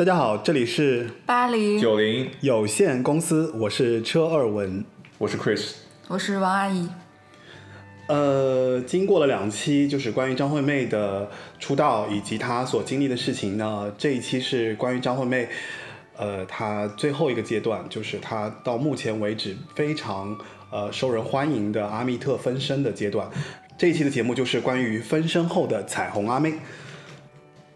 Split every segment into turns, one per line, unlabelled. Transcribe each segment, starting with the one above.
大家好，这里是
巴黎，
九零，
有限公司，我是车二文。
我是 Chris。
我是王阿姨。
呃，经过了两期，就是关于张惠妹的出道以及她所经历的事情呢，这一期是关于张惠妹，呃，她最后一个阶段，就是她到目前为止非常呃受人欢迎的阿密特分身的阶段。这一期的节目就是关于分身后的彩虹阿妹。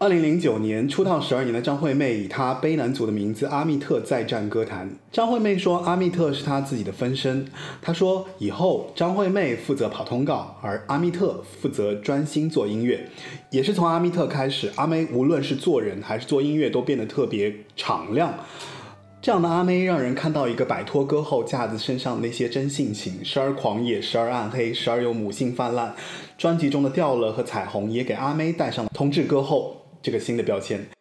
二零零九年出道十二年的张惠妹以她悲男组的名字阿密特再战歌坛。张惠妹说阿密特是她自己的分身。她说以后张惠妹负责跑通告，而阿密特负责专心做音乐。也是从阿密特开始，阿妹无论是做人还是做音乐都变得特别敞亮。这样的阿妹让人看到一个摆脱歌后架子身上那些真性情，时而狂野，时而暗黑，时而有母性泛滥。专辑中的掉了和彩虹也给阿妹戴上了同志歌后。这个新的标签。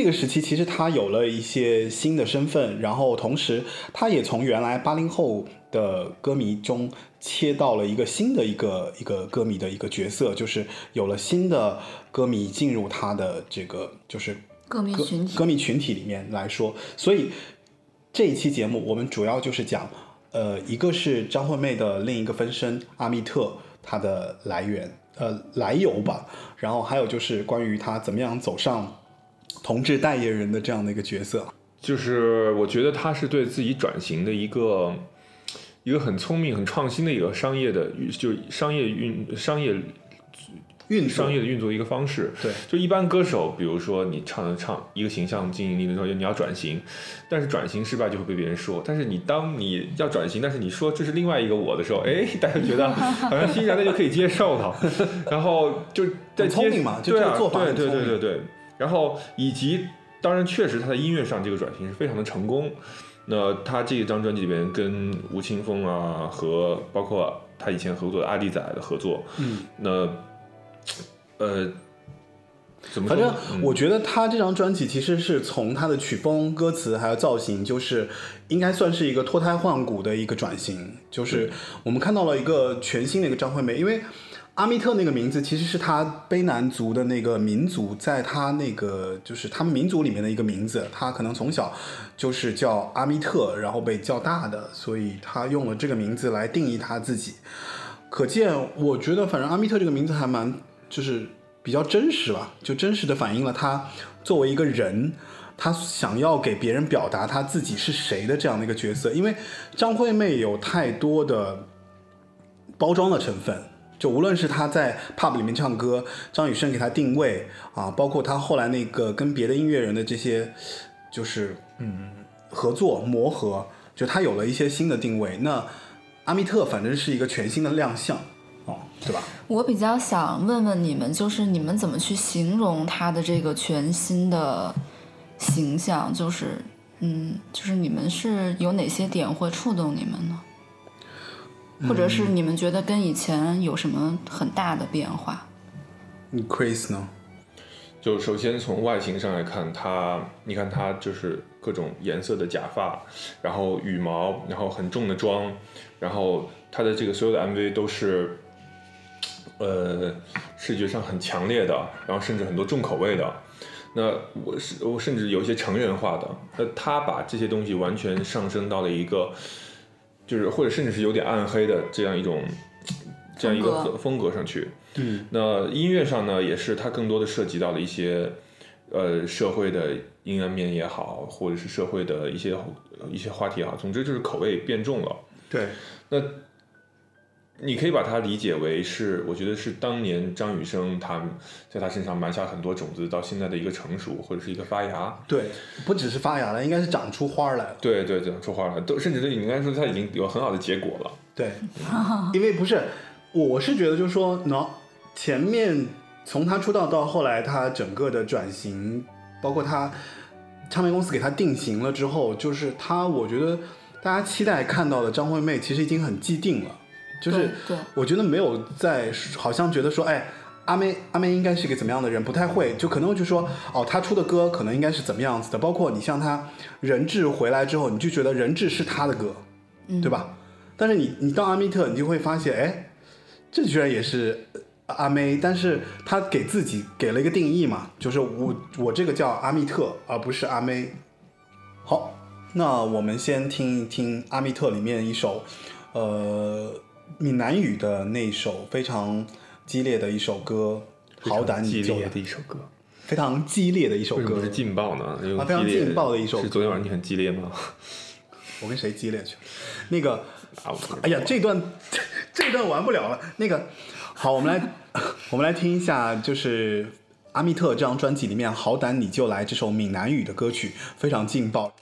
这个时期其实他有了一些新的身份，然后同时他也从原来八零后的歌迷中切到了一个新的一个一个歌迷的一个角色，就是有了新的歌迷进入他的这个就是
歌迷群体
歌迷群体里面来说，所以这一期节目我们主要就是讲，呃，一个是张惠妹的另一个分身阿密特，她的来源，呃，来由吧，然后还有就是关于她怎么样走上同志代言人的这样的一个角色。
就是我觉得他是对自己转型的一个一个很聪明、很创新的一个商业的，就商业运商业
运作
商业的运作的一个方式。
对，
就一般歌手，比如说你唱唱一个形象经营力的时候，你要转型，但是转型失败就会被别人说。但是你当你要转型，但是你说这是另外一个我的时候，哎，大家觉得好像欣然的就可以接受了，然后就在接
明嘛就这个做法
对对对对，然后以及当然确实他在音乐上这个转型是非常的成功。那他这一张专辑里边跟吴青峰啊和包括他以前合作的阿弟仔的合作，
嗯，
那呃，怎么
反正
说呢？嗯
我觉得他这张专辑其实是从他的曲风、歌词还有造型，就是应该算是一个脱胎换骨的一个转型。就是我们看到了一个全新的一个张惠妹，因为阿密特那个名字其实是他卑南族的那个民族，在他那个就是他们民族里面的一个名字，他可能从小就是叫阿密特，然后被叫大的，所以他用了这个名字来定义他自己。可见，我觉得反正阿密特这个名字还蛮就是比较真实吧，就真实的反映了他作为一个人，他想要给别人表达他自己是谁的这样的一个角色。因为张惠妹有太多的包装的成分，就无论是他在 pub 里面唱歌，张雨生给他定位啊，包括他后来那个跟别的音乐人的这些，就是嗯合作磨合，就他有了一些新的定位。那阿密特反正是一个全新的亮相，哦，对吧？
我比较想问问你们，就是你们怎么去形容他的这个全新的形象？就是，嗯，就是你们是有哪些点会触动你们呢？或者是你们觉得跟以前有什么很大的变化？
你 Chris 呢？
就首先从外形上来看，它，你看它就是各种颜色的假发，然后羽毛，然后很重的妆，然后它的这个所有的 MV 都是，呃，视觉上很强烈的，然后甚至很多重口味的。那我是我甚至有一些成人化的，那他把这些东西完全上升到了一个，就是或者甚至是有点暗黑的这样一种，这样一个
风格
上去。
嗯，
那音乐上呢，也是它更多的涉及到了一些，呃，社会的阴暗面也好，或者是社会的一些一些话题也好，总之就是口味变重了。
对，
那你可以把它理解为是，我觉得是当年张雨生他在他身上埋下很多种子，到现在的一个成熟或者是一个发芽。
对，不只是发芽了，应该是长出花儿来了。
对对长出花来，都甚至你应该说他已经有很好的结果了。
对，因为不是，我是觉得就是说，喏，前面从他出道到后来，他整个的转型，包括他唱片公司给他定型了之后，就是他，我觉得大家期待看到的张惠妹其实已经很既定了，就是我觉得没有在，好像觉得说，哎。阿妹，阿妹应该是个怎么样的人？不太会，就可能就说，哦，她出的歌可能应该是怎么样子的。包括你像她人质回来之后，你就觉得人质是她的歌，对吧？但是你你到阿密特，你就会发现，哎，这居然也是阿妹，但是他给自己给了一个定义嘛，就是我我这个叫阿密特，而不是阿妹。好，那我们先听一听阿密特里面一首，呃，闽南语的那一首非常激烈的一首歌，好歹你就来
的一首歌，
非常激烈的一首歌
为什么是。劲爆呢？
啊非常劲爆的一首歌
是昨天晚上你很激烈吗？
我跟谁激烈去？那个，哎呀，这段 这段玩不了了。那个，好，我们来 我们来听一下，就是阿密特这张专辑里面《好歹你就来》这首闽南语的歌曲，非常劲爆。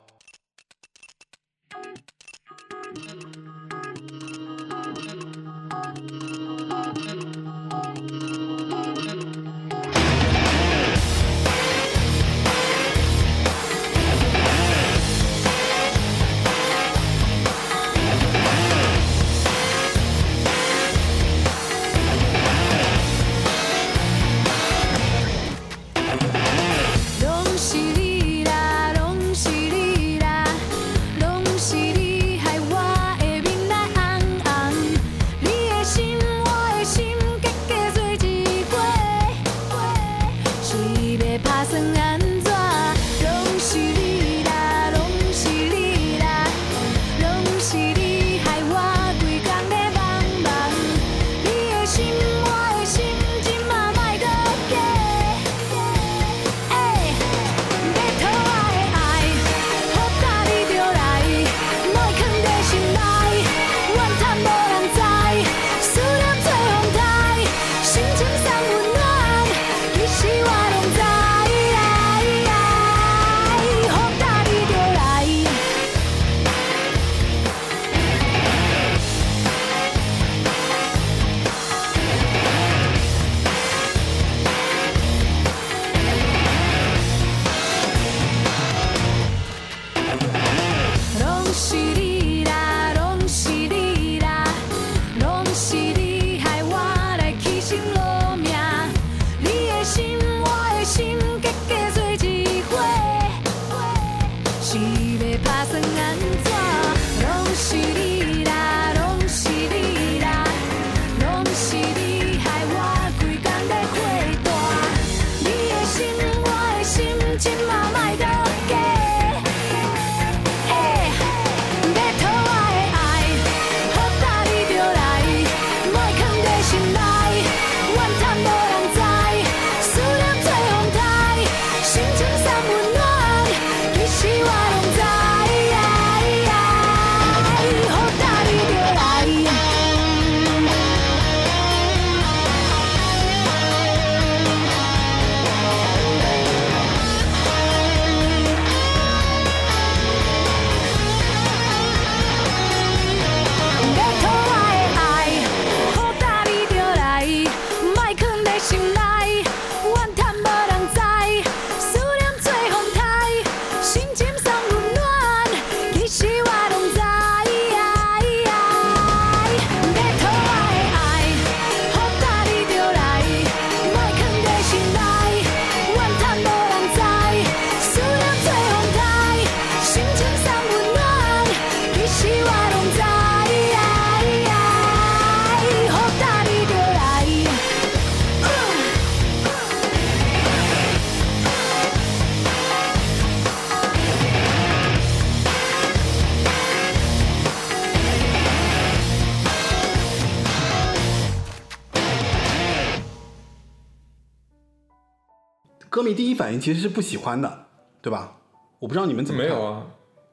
歌迷第一反应其实是不喜欢的，对吧？我不知道你们怎么
没有啊，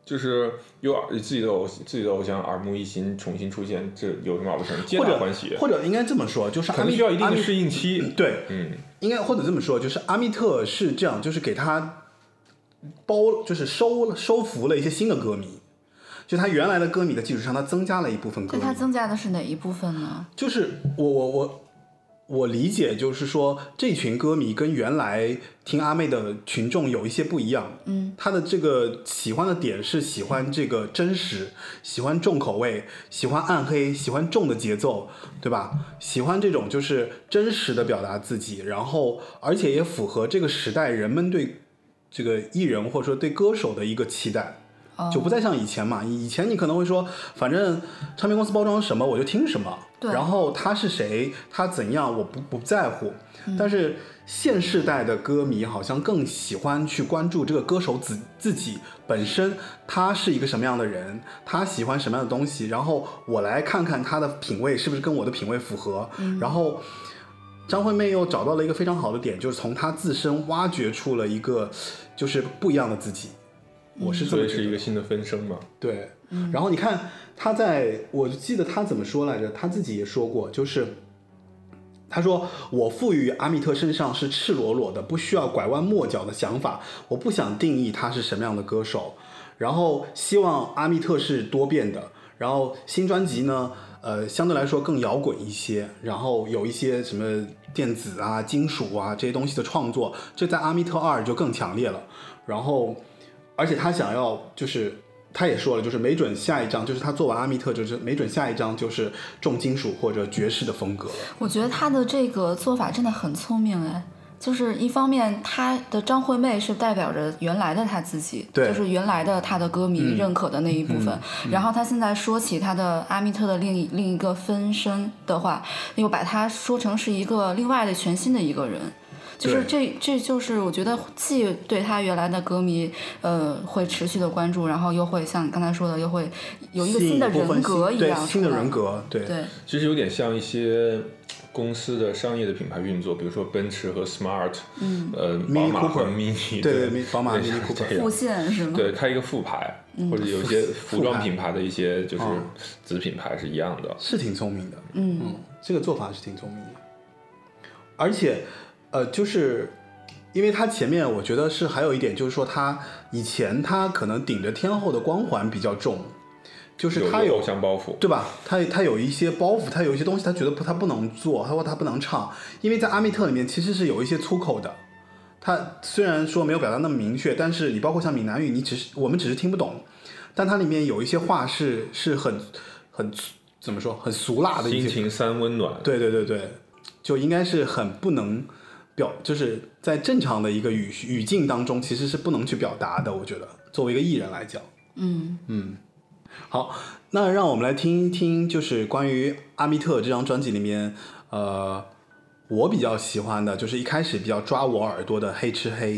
就是有耳自己的偶自己的偶像耳目一新重新出现，这有什么了不成？皆
或者
大欢喜，
或者应该这么说，就是
可
阿密
能需要一定的适应期。
对，
嗯，
应该或者这么说，就是阿密特是这样，就是给他包，就是收收服了一些新的歌迷，就他原来的歌迷的基础上，他增加了一部分歌迷。
那它增加的是哪一部分呢？
就是我我我我理解，就是说这群歌迷跟原来听阿妹的群众有一些不一样。
嗯，
他的这个喜欢的点是喜欢这个真实，喜欢重口味，喜欢暗黑，喜欢重的节奏，对吧？喜欢这种就是真实的表达自己，然后而且也符合这个时代人们对这个艺人或者说对歌手的一个期待。
哦
就不再像以前嘛，以前你可能会说，反正唱片公司包装什么我就听什么，
对
然后他是谁，他怎样，我不不在乎。但是现世代的歌迷好像更喜欢去关注这个歌手自自己本身，他是一个什么样的人，他喜欢什么样的东西，然后我来看看他的品味是不是跟我的品味符合，然后。张惠妹又找到了一个非常好的点，就是从她自身挖掘出了一个就是不一样的自己。我是这
所以
么觉得
是一个新的分身嘛。
对，然后你看他在，我记得他怎么说来着？他自己也说过，就是他说我赋予阿密特身上是赤裸裸的，不需要拐弯抹角的想法，我不想定义他是什么样的歌手，然后希望阿密特是多变的，然后新专辑呢，呃，相对来说更摇滚一些，然后有一些什么电子啊、金属啊这些东西的创作，这在阿密特二就更强烈了，然后。而且他想要就是他也说了，就是没准下一张就是他做完阿密特，就是没准下一张就是重金属或者爵士的风格。
我觉得他的这个做法真的很聪明哎，就是一方面他的张惠妹是代表着原来的他自己，
对
就是原来的他的歌迷认可的那一部分，然后他现在说起他的阿密特的另一另一个分身的话，又把他说成是一个另外的全新的一个人。就是这，这就是我觉得既对他原来的歌迷，呃，会持续的关注，然后又会像你刚才说的，又会有一个新的人格一样
对新的人格，对
对，
其实有点像一些公司的商业的品牌运作，比如说奔驰和 Smart，嗯，呃，宝马和 Mini，
对对宝马 Mini Cooper
这样
复线是吗？
对，开一个副牌，或者有一些 服装品牌的一些就是
哦
子品牌是一样的。
是挺聪明的。
嗯，
嗯，这个做法是挺聪明的。而且，呃，就是因为他前面我觉得是还有一点，就是说他以前他可能顶着天后的光环比较重，就是他有
偶像包袱，
对吧？他他有一些包袱，他有一些东西，他觉得不，他不能做，他说他不能唱，因为在阿密特里面其实是有一些粗口的。他虽然说没有表达那么明确，但是你包括像闽南语，你只是我们只是听不懂，但它里面有一些话是是很很怎么说很俗辣的一些，
心情三温暖。
对对对对，就应该是很不能表，就是在正常的一个语语境当中，其实是不能去表达的。我觉得作为一个艺人来讲，
嗯，
嗯，好，那让我们来听一听，就是关于阿密特这张专辑里面，呃，我比较喜欢的就是一开始比较抓我耳朵的《黑吃黑》。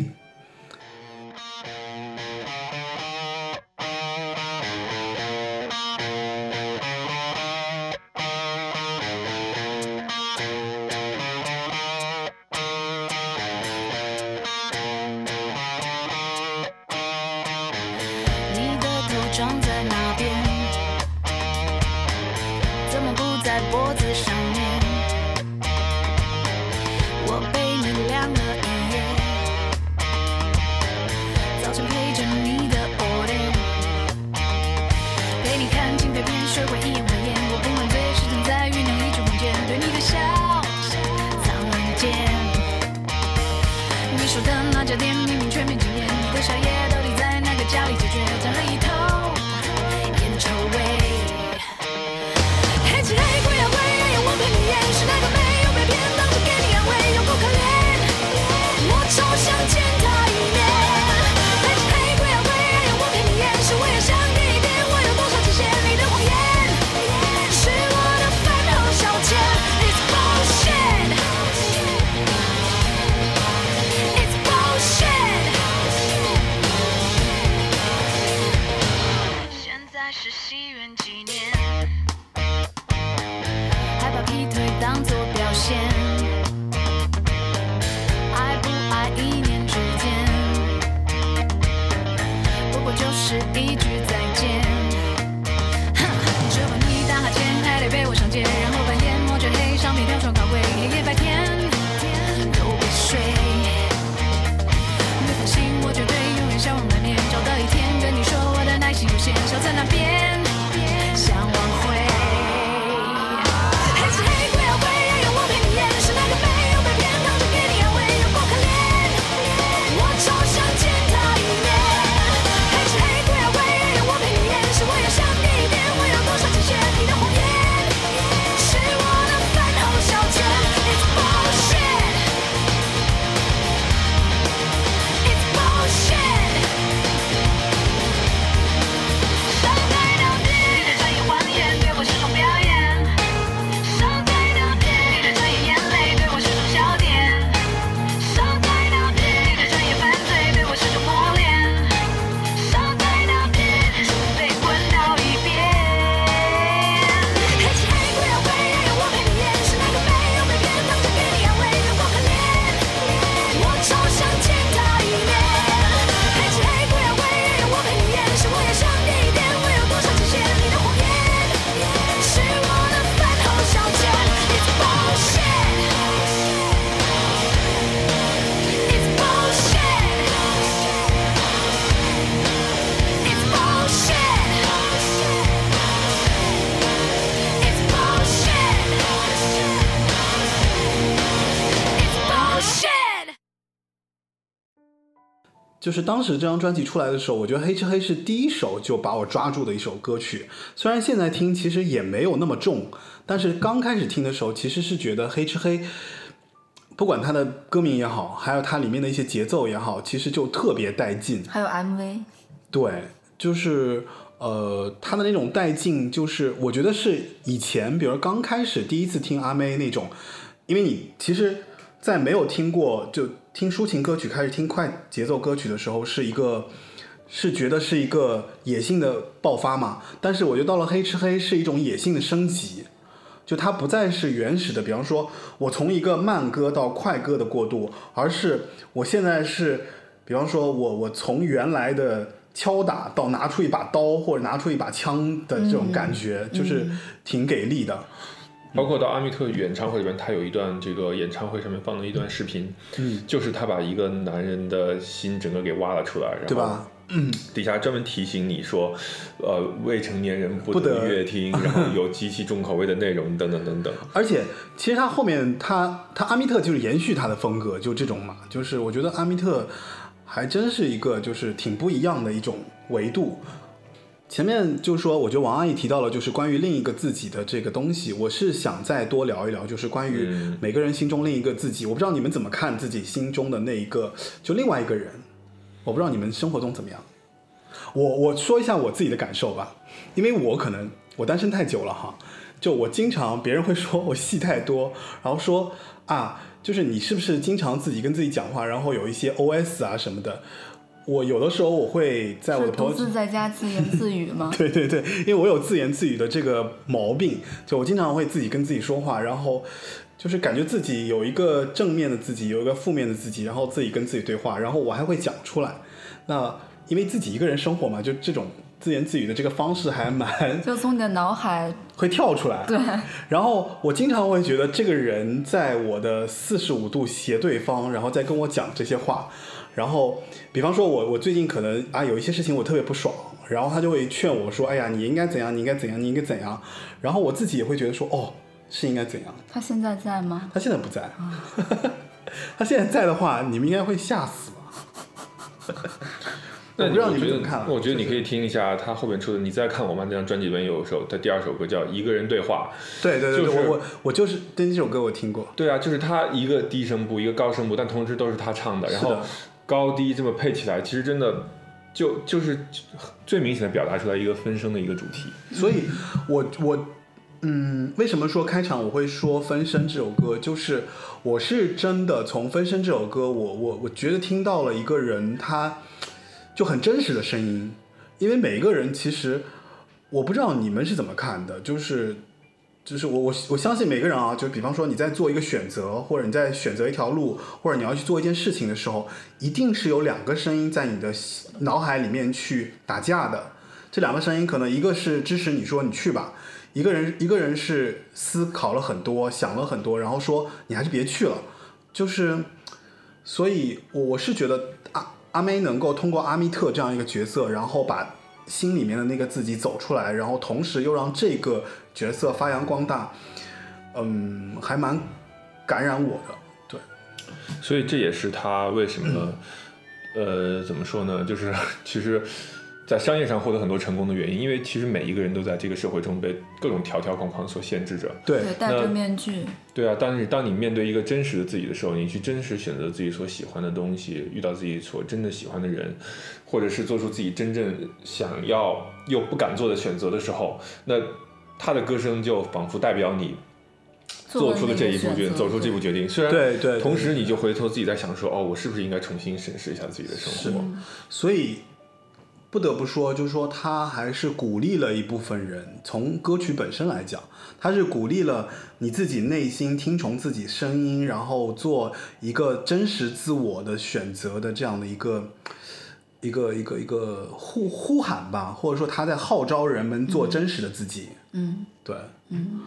就是当
时这张专辑出来的时候，我觉得《黑吃黑》是第一首就把我抓住的一首歌曲。虽然现在听其实也没有那么重，但是刚开始听的时候，其实是觉得《黑吃黑》，不管它的歌名也好，还有它里面的一些节奏也好，其实就特别带劲。
还有 MV，
对，就是呃，它的那种带劲，就是我觉得是以前，比如刚开始第一次听阿妹那种，因为你其实，在没有听过就听抒情歌曲开始听快节奏歌曲的时候，是一个是觉得是一个野性的爆发嘛。但是我觉得到了黑吃黑是一种野性的升级，就它不再是原始的，比方说我从一个慢歌到快歌的过渡，而是我现在是，比方说我我从原来的敲打到拿出一把刀或者拿出一把枪的这种感觉，就是挺给力的。
包括到阿密特演唱会里边，他有一段这个演唱会上面放的一段视频，
嗯，
就是他把一个男人的心整个给挖了出来，
对吧？
底下专门提醒你说，呃，未成年人不
不得
阅 听，然后有极其重口味的内容等等等等。
而且其实他后面他他阿密特就是延续他的风格，就这种嘛，就是我觉得阿密特还真是一个就是挺不一样的一种维度。前面就是说，我觉得王阿姨提到了，就是关于另一个自己的这个东西，我是想再多聊一聊，就是关于
嗯
每个人心中另一个自己。我不知道你们怎么看自己心中的那一个，就另外一个人。我不知道你们生活中怎么样。我我说一下我自己的感受吧，因为我可能我单身太久了哈，就我经常别人会说我戏太多，然后说啊，就是你是不是经常自己跟自己讲话，然后有一些 OS 啊什么的。我有的时候我会在我的朋友
独自在家自言自语吗？
对 对对，因为我有自言自语的这个毛病，就我经常会自己跟自己说话，然后就是感觉自己有一个正面的自己，有一个负面的自己，然后自己跟自己对话，然后我还会讲出来。那因为自己一个人生活嘛，就这种自言自语的这个方式还蛮
就从你的脑海，
会跳出来。
对，
然后我经常会觉得这个人在我的四十五度斜对方，然后再跟我讲这些话。然后，比方说我我最近可能啊有一些事情我特别不爽，然后他就会劝我说：“哎呀，你应该怎样，你应该怎样，你应该怎样。”然后我自己也会觉得说：“哦，是应该怎样。
他现在在吗”？
他现在不在，他现在在的话，你们应该会吓死吧？
那
我不知道你们怎么看啊
我觉得你可以听一下他后面出的《你再看我妈》那张专辑里面有一首，他第二首歌叫《一个人对话》。
对对对对，
就是
我我我就是对这首歌我听过。
对啊，就是他一个低声部，一个高声部，但同时都是他唱的，然后高低这么配起来，其实真的就就是最明显的表达出来一个分声的一个主题。
所以我我嗯，为什么说开场我会说《分身》这首歌？就是我是真的从《分身》这首歌，我我我觉得听到了一个人他就很真实的声音，因为每一个人其实我不知道你们是怎么看的，就是。就是我我我相信每个人啊，就比方说你在做一个选择，或者你在选择一条路，或者你要去做一件事情的时候，一定是有两个声音在你的脑海里面去打架的。这两个声音可能一个是支持你说你去吧，一个人一个人是思考了很多，想了很多，然后说你还是别去了。就是，所以我我是觉得阿阿妹能够通过阿密特这样一个角色，然后把心里面的那个自己走出来，然后同时又让这个角色发扬光大，嗯，还蛮感染我的。对，
所以这也是他为什么，呃，怎么说呢？就是 其实，在商业上获得很多成功的原因，因为其实每一个人都在这个社会中被各种条条框框所限制着。
对，
对，戴着面具，
对啊，但是当你面对一个真实的自己的时候，你去真实选择自己所喜欢的东西，遇到自己所真的喜欢的人，或者是做出自己真正想要又不敢做的选择的时候，那他的歌声就仿佛代表你做出了这一步决，走出这步决定。虽然
对对对
同时你就回头自己在想说，哦，我是不是应该重新审视一下自己的生活？
所以不得不说，就是说他还是鼓励了一部分人。从歌曲本身来讲，他是鼓励了你自己内心听从自己声音，然后做一个真实自我的选择的这样的一个。一个一个一个呼呼喊吧，或者说他在号召人们做真实的自己。
嗯
对，
嗯。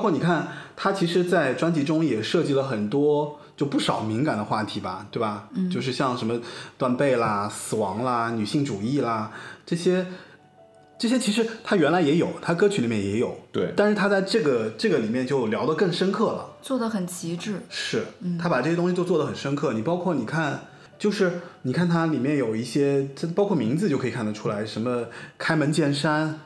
括你看，他其实，在专辑中也涉及了很多，就不少敏感的话题吧，对吧？嗯，就是像什么断背啦、死亡啦、女性主义啦这些，这些其实他原来也有，他歌曲里面也有，
对
但是他在这个这个里面就聊得更深刻了。
做得很极致。
是，他把这些东西都做得很深刻。你包括你看，就是你看它里面有一些，这包括名字就可以看得出来，什么开门见山，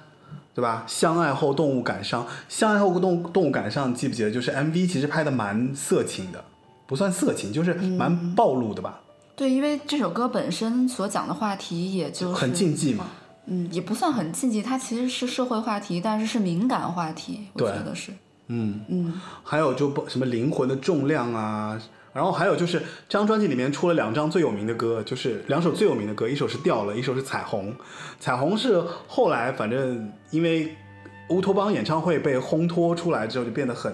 对吧？相爱后动物感伤，相爱后动动物感伤，记不记得？就是 MV 其实拍的蛮色情的，不算色情，就是蛮暴露的吧，
对，因为这首歌本身所讲的话题，也就是
很禁忌嘛。
嗯，也不算很禁忌，它其实是社会话题，但是是敏感话题，我觉得是。
嗯，
嗯，
还有就不什么灵魂的重量啊，然后还有就是这张专辑里面出了两张最有名的歌，就是两首最有名的歌，一首是掉了，一首是彩虹。彩虹是后来反正因为乌托邦演唱会被烘托出来之后，就变得很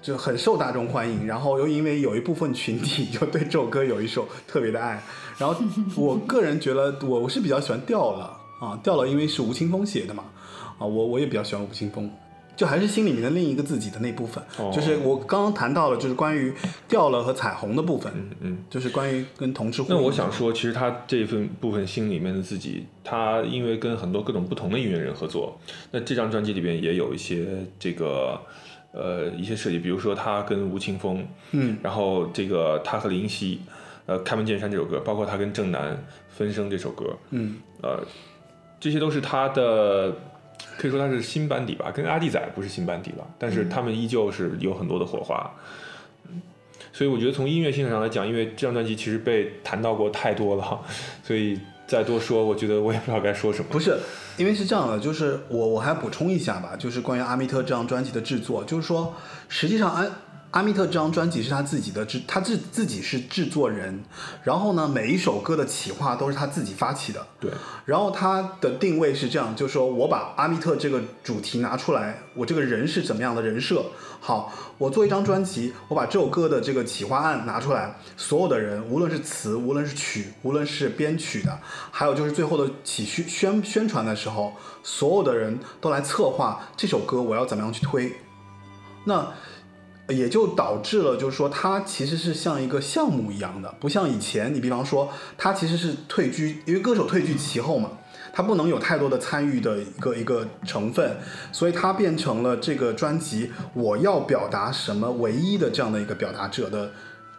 就很受大众欢迎，然后又因为有一部分群体就对这首歌有一首特别的爱，然后我个人觉得我我是比较喜欢掉了啊，掉了因为是吴青峰写的嘛，啊我我也比较喜欢吴青峰。就还是心里面的另一个自己的那部分，
哦。
就是我刚刚谈到了，就是关于掉了和彩虹的部分，
嗯嗯。
就是关于跟同志。
那我想说，其实他这份部分心里面的自己，他因为跟很多各种不同的音乐人合作，那这张专辑里边也有一些这个呃一些设计，比如说他跟吴青峰，
嗯，
然后这个他和林夕，呃，《开门见山》这首歌，包括他跟郑楠《分生》这首歌，
嗯，
呃，这些都是他的，可以说他是新班底吧，跟阿弟仔不是新班底了，但是他们依旧是有很多的火花。嗯所以我觉得从音乐性上来讲，因为这张专辑其实被谈到过太多了，所以再多说，我觉得我也不知道该说什么。
不是，因为是这样的，就是我我还补充一下吧，就是关于阿密特这张专辑的制作，就是说，实际上阿阿密特这张专辑是他自己的制，他自自己是制作人，然后呢，每一首歌的企划都是他自己发起的，
对，
然后他的定位是这样，就是说我把阿密特这个主题拿出来，我这个人是怎么样的人设？好，我做一张专辑，我把这首歌的这个企划案拿出来，所有的人，无论是词，无论是曲，无论是编曲的，还有就是最后的起宣宣宣传的时候，所有的人都来策划这首歌我要怎么样去推。那也就导致了，就是说它其实是像一个项目一样的，不像以前你比方说它其实是退居，因为歌手退居其后嘛，它不能有太多的参与的一个一个成分，所以它变成了这个专辑我要表达什么唯一的这样的一个表达者的，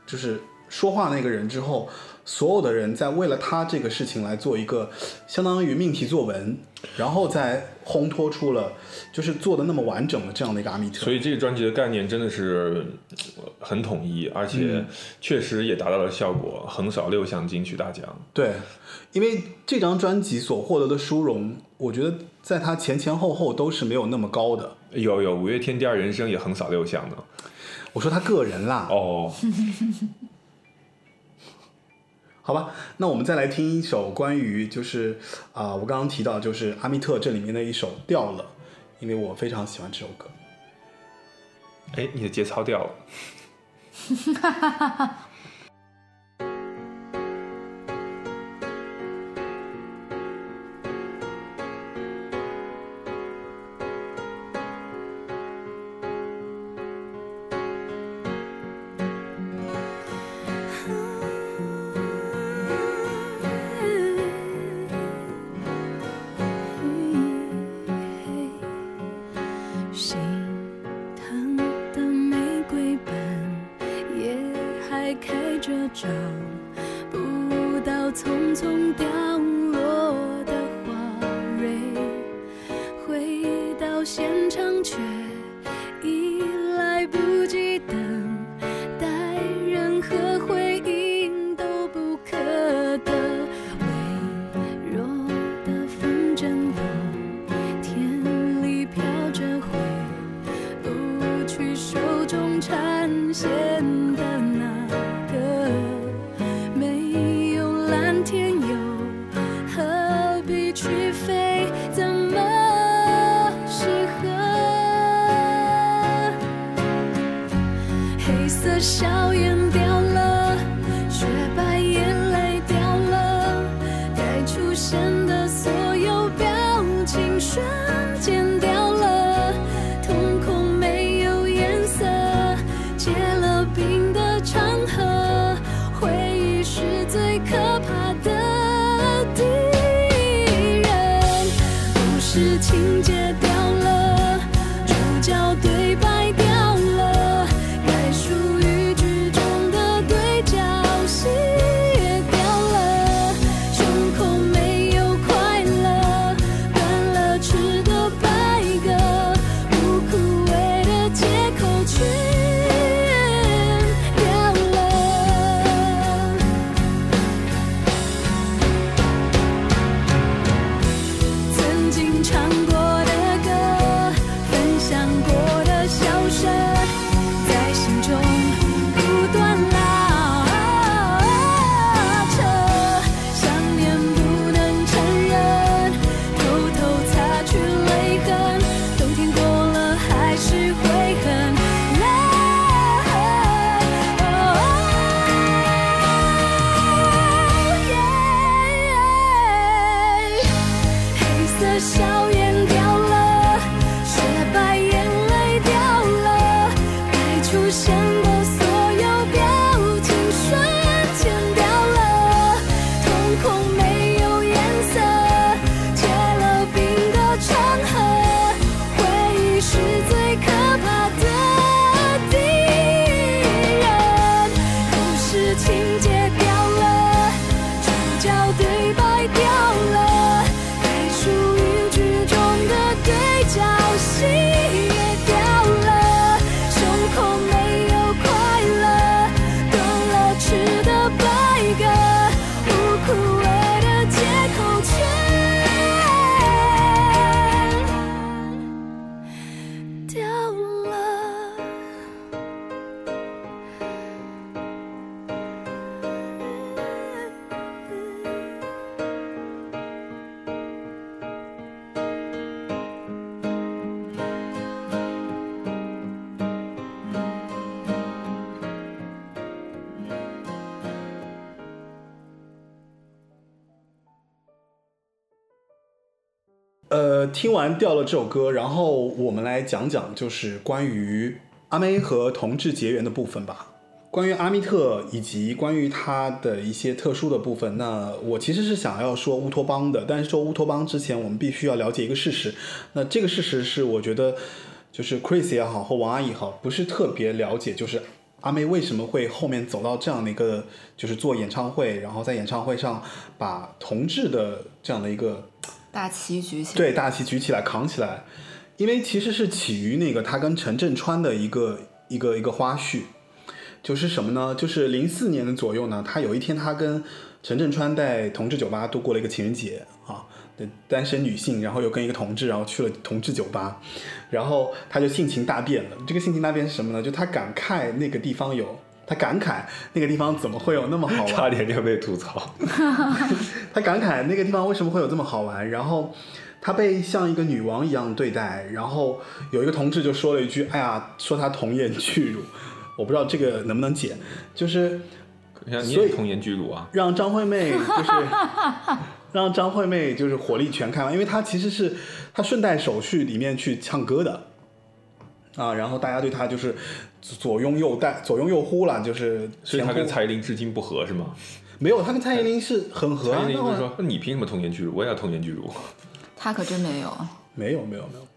就是说话那个人之后，所有的人在为了他这个事情来做一个相当于命题作文，然后再烘托出了就是做的那么完整的这样的一个阿密特。
所以这个专辑的概念真的是呃很统一，而且确实也达到了效果，横扫六项金曲大奖。
对，因为这张专辑所获得的殊荣，我觉得在他前前后后都是没有那么高的。
有有，五月天第二人生也横扫六项呢。
我说他个人啦，
哦，
好吧，那我们再来听一首关于就是啊、我刚刚提到就是阿密特这里面的一首《掉了》，因为我非常喜欢这首歌。
哎，你的节操掉了。
心疼的玫瑰
听完掉了这首歌，然后我们来讲讲就是关于阿妹和同志结缘的部分吧。关于阿密特以及关于他的一些特殊的部分，那我其实是想要说乌托邦的，但是说乌托邦之前，我们必须要了解一个事实。那这个事实是我觉得就是 Chris 也好，或王阿姨好，不是特别了解，就是阿妹为什么会后面走到这样的一个，就是做演唱会，然后在演唱会上把同志的这样的一个
大旗举起来，
对，大旗举起来扛起来，因为其实是起于那个他跟陈振川的一个一个一个花絮，就是什么呢？就是零四年的左右呢，他有一天他跟陈振川在同志酒吧度过了一个情人节啊，单身女性，然后又跟一个同志，然后去了同志酒吧，然后他就性情大变了。这个性情大变是什么呢？就他感慨那个地方有。他感慨那个地方怎么会有那么好玩？
差点就被吐槽。
他感慨那个地方为什么会有这么好玩，然后他被像一个女王一样对待，然后有一个同志就说了一句：“哎呀，说他童颜巨乳。”我不知道这个能不能解，就是
你也童颜巨乳啊？
让张惠妹就是让张惠妹就是火力全开嘛，因为她其实是她顺带手续里面去唱歌的啊，然后大家对他就是左拥右带，左拥右呼了，就是
所以他跟蔡依林至今不和是吗？
没有，他跟蔡依林是很合啊，
蔡依林就说：“那你凭什么童颜巨乳？我也要童颜巨乳。
他可真没有。
没有没有没有。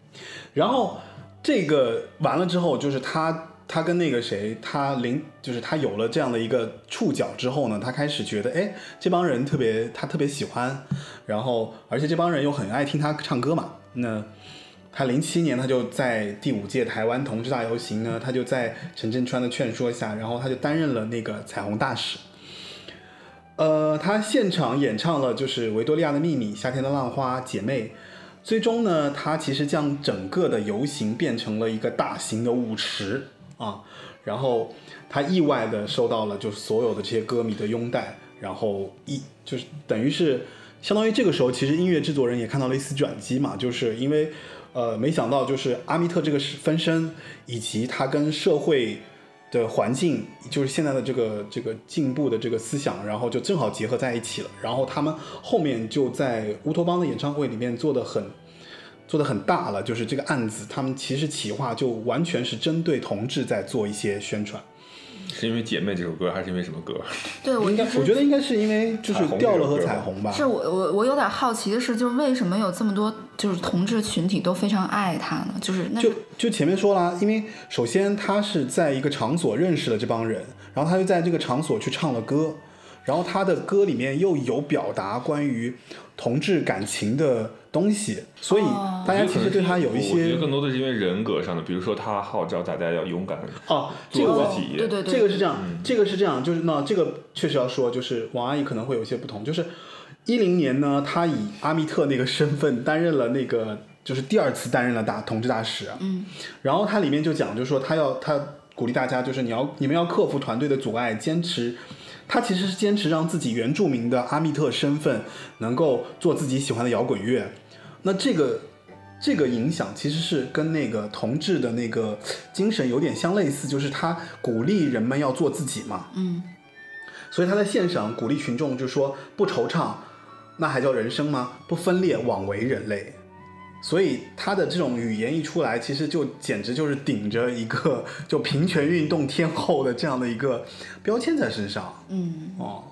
然后这个完了之后，就是他他跟那个谁，他临就是他有了这样的一个触角之后呢，他开始觉得，哎，这帮人特别他特别喜欢，然后而且这帮人又很爱听他唱歌嘛，那。他零七年，他就在第五届台湾同志大游行呢，他就在陈振川的劝说下，然后他就担任了那个彩虹大使。呃，他现场演唱了就是《维多利亚的秘密》《夏天的浪花》《姐妹》，最终呢，他其实将整个的游行变成了一个大型的舞池啊，然后他意外的受到了就是所有的这些歌迷的拥戴，然后一就是等于是相当于这个时候，其实音乐制作人也看到了一丝转机嘛，就是因为。呃，没想到就是阿米特这个分身，以及他跟社会的环境，就是现在的这个这个进步的这个思想，然后就正好结合在一起了。然后他们后面就在乌托邦的演唱会里面做的很做的很大了，就是这个案子，他们其实企划就完全是针对同志在做一些宣传。
是因为姐妹这首歌，还是因为什么歌？
对我
应该，我觉得应该是因为就是掉了和彩虹吧。
是我我我有点好奇的是，就是为什么有这么多就是同志群体都非常爱他呢？就是那
就就前面说了，因为首先他是在一个场所认识了这帮人，然后他就在这个场所去唱了歌，然后他的歌里面又有表达关于同志感情的。东西，所以大家其实对他有一些，
我觉得更多的是因为人格上的，比如说他号召大家要勇敢
哦，这个
自己，
对对对，
这个是这样，这个是这样，就是那这个确实要说，就是王阿姨可能会有一些不同，就是一零年呢，他以阿密特那个身份担任了那个，就是第二次担任了大统治大使，
嗯，
然后他里面就讲，就是说他要他鼓励大家，就是你要你们要克服团队的阻碍，坚持。他其实是坚持让自己原住民的阿密特身份能够做自己喜欢的摇滚乐，那这个这个影响其实是跟那个同志的那个精神有点相类似，就是他鼓励人们要做自己嘛。
嗯，
所以他在线上鼓励群众，就说不惆怅，那还叫人生吗？不分裂，枉为人类。所以他的这种语言一出来，其实就简直就是顶着一个就平权运动天后的这样的一个标签在身上。
嗯
哦，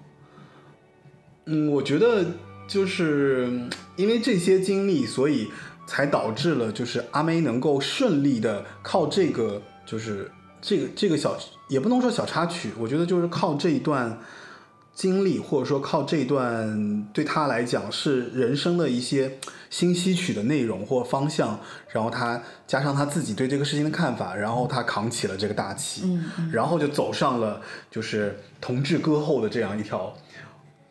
嗯，我觉得就是因为这些经历，所以才导致了就是阿妹能够顺利的靠这个就是这个这个小也不能说小插曲，我觉得就是靠这一段。经历，或者说靠这段对他来讲是人生的一些新吸取的内容或方向，然后他加上他自己对这个事情的看法，然后他扛起了这个大旗，
嗯，
然后就走上了就是同志歌后的这样一条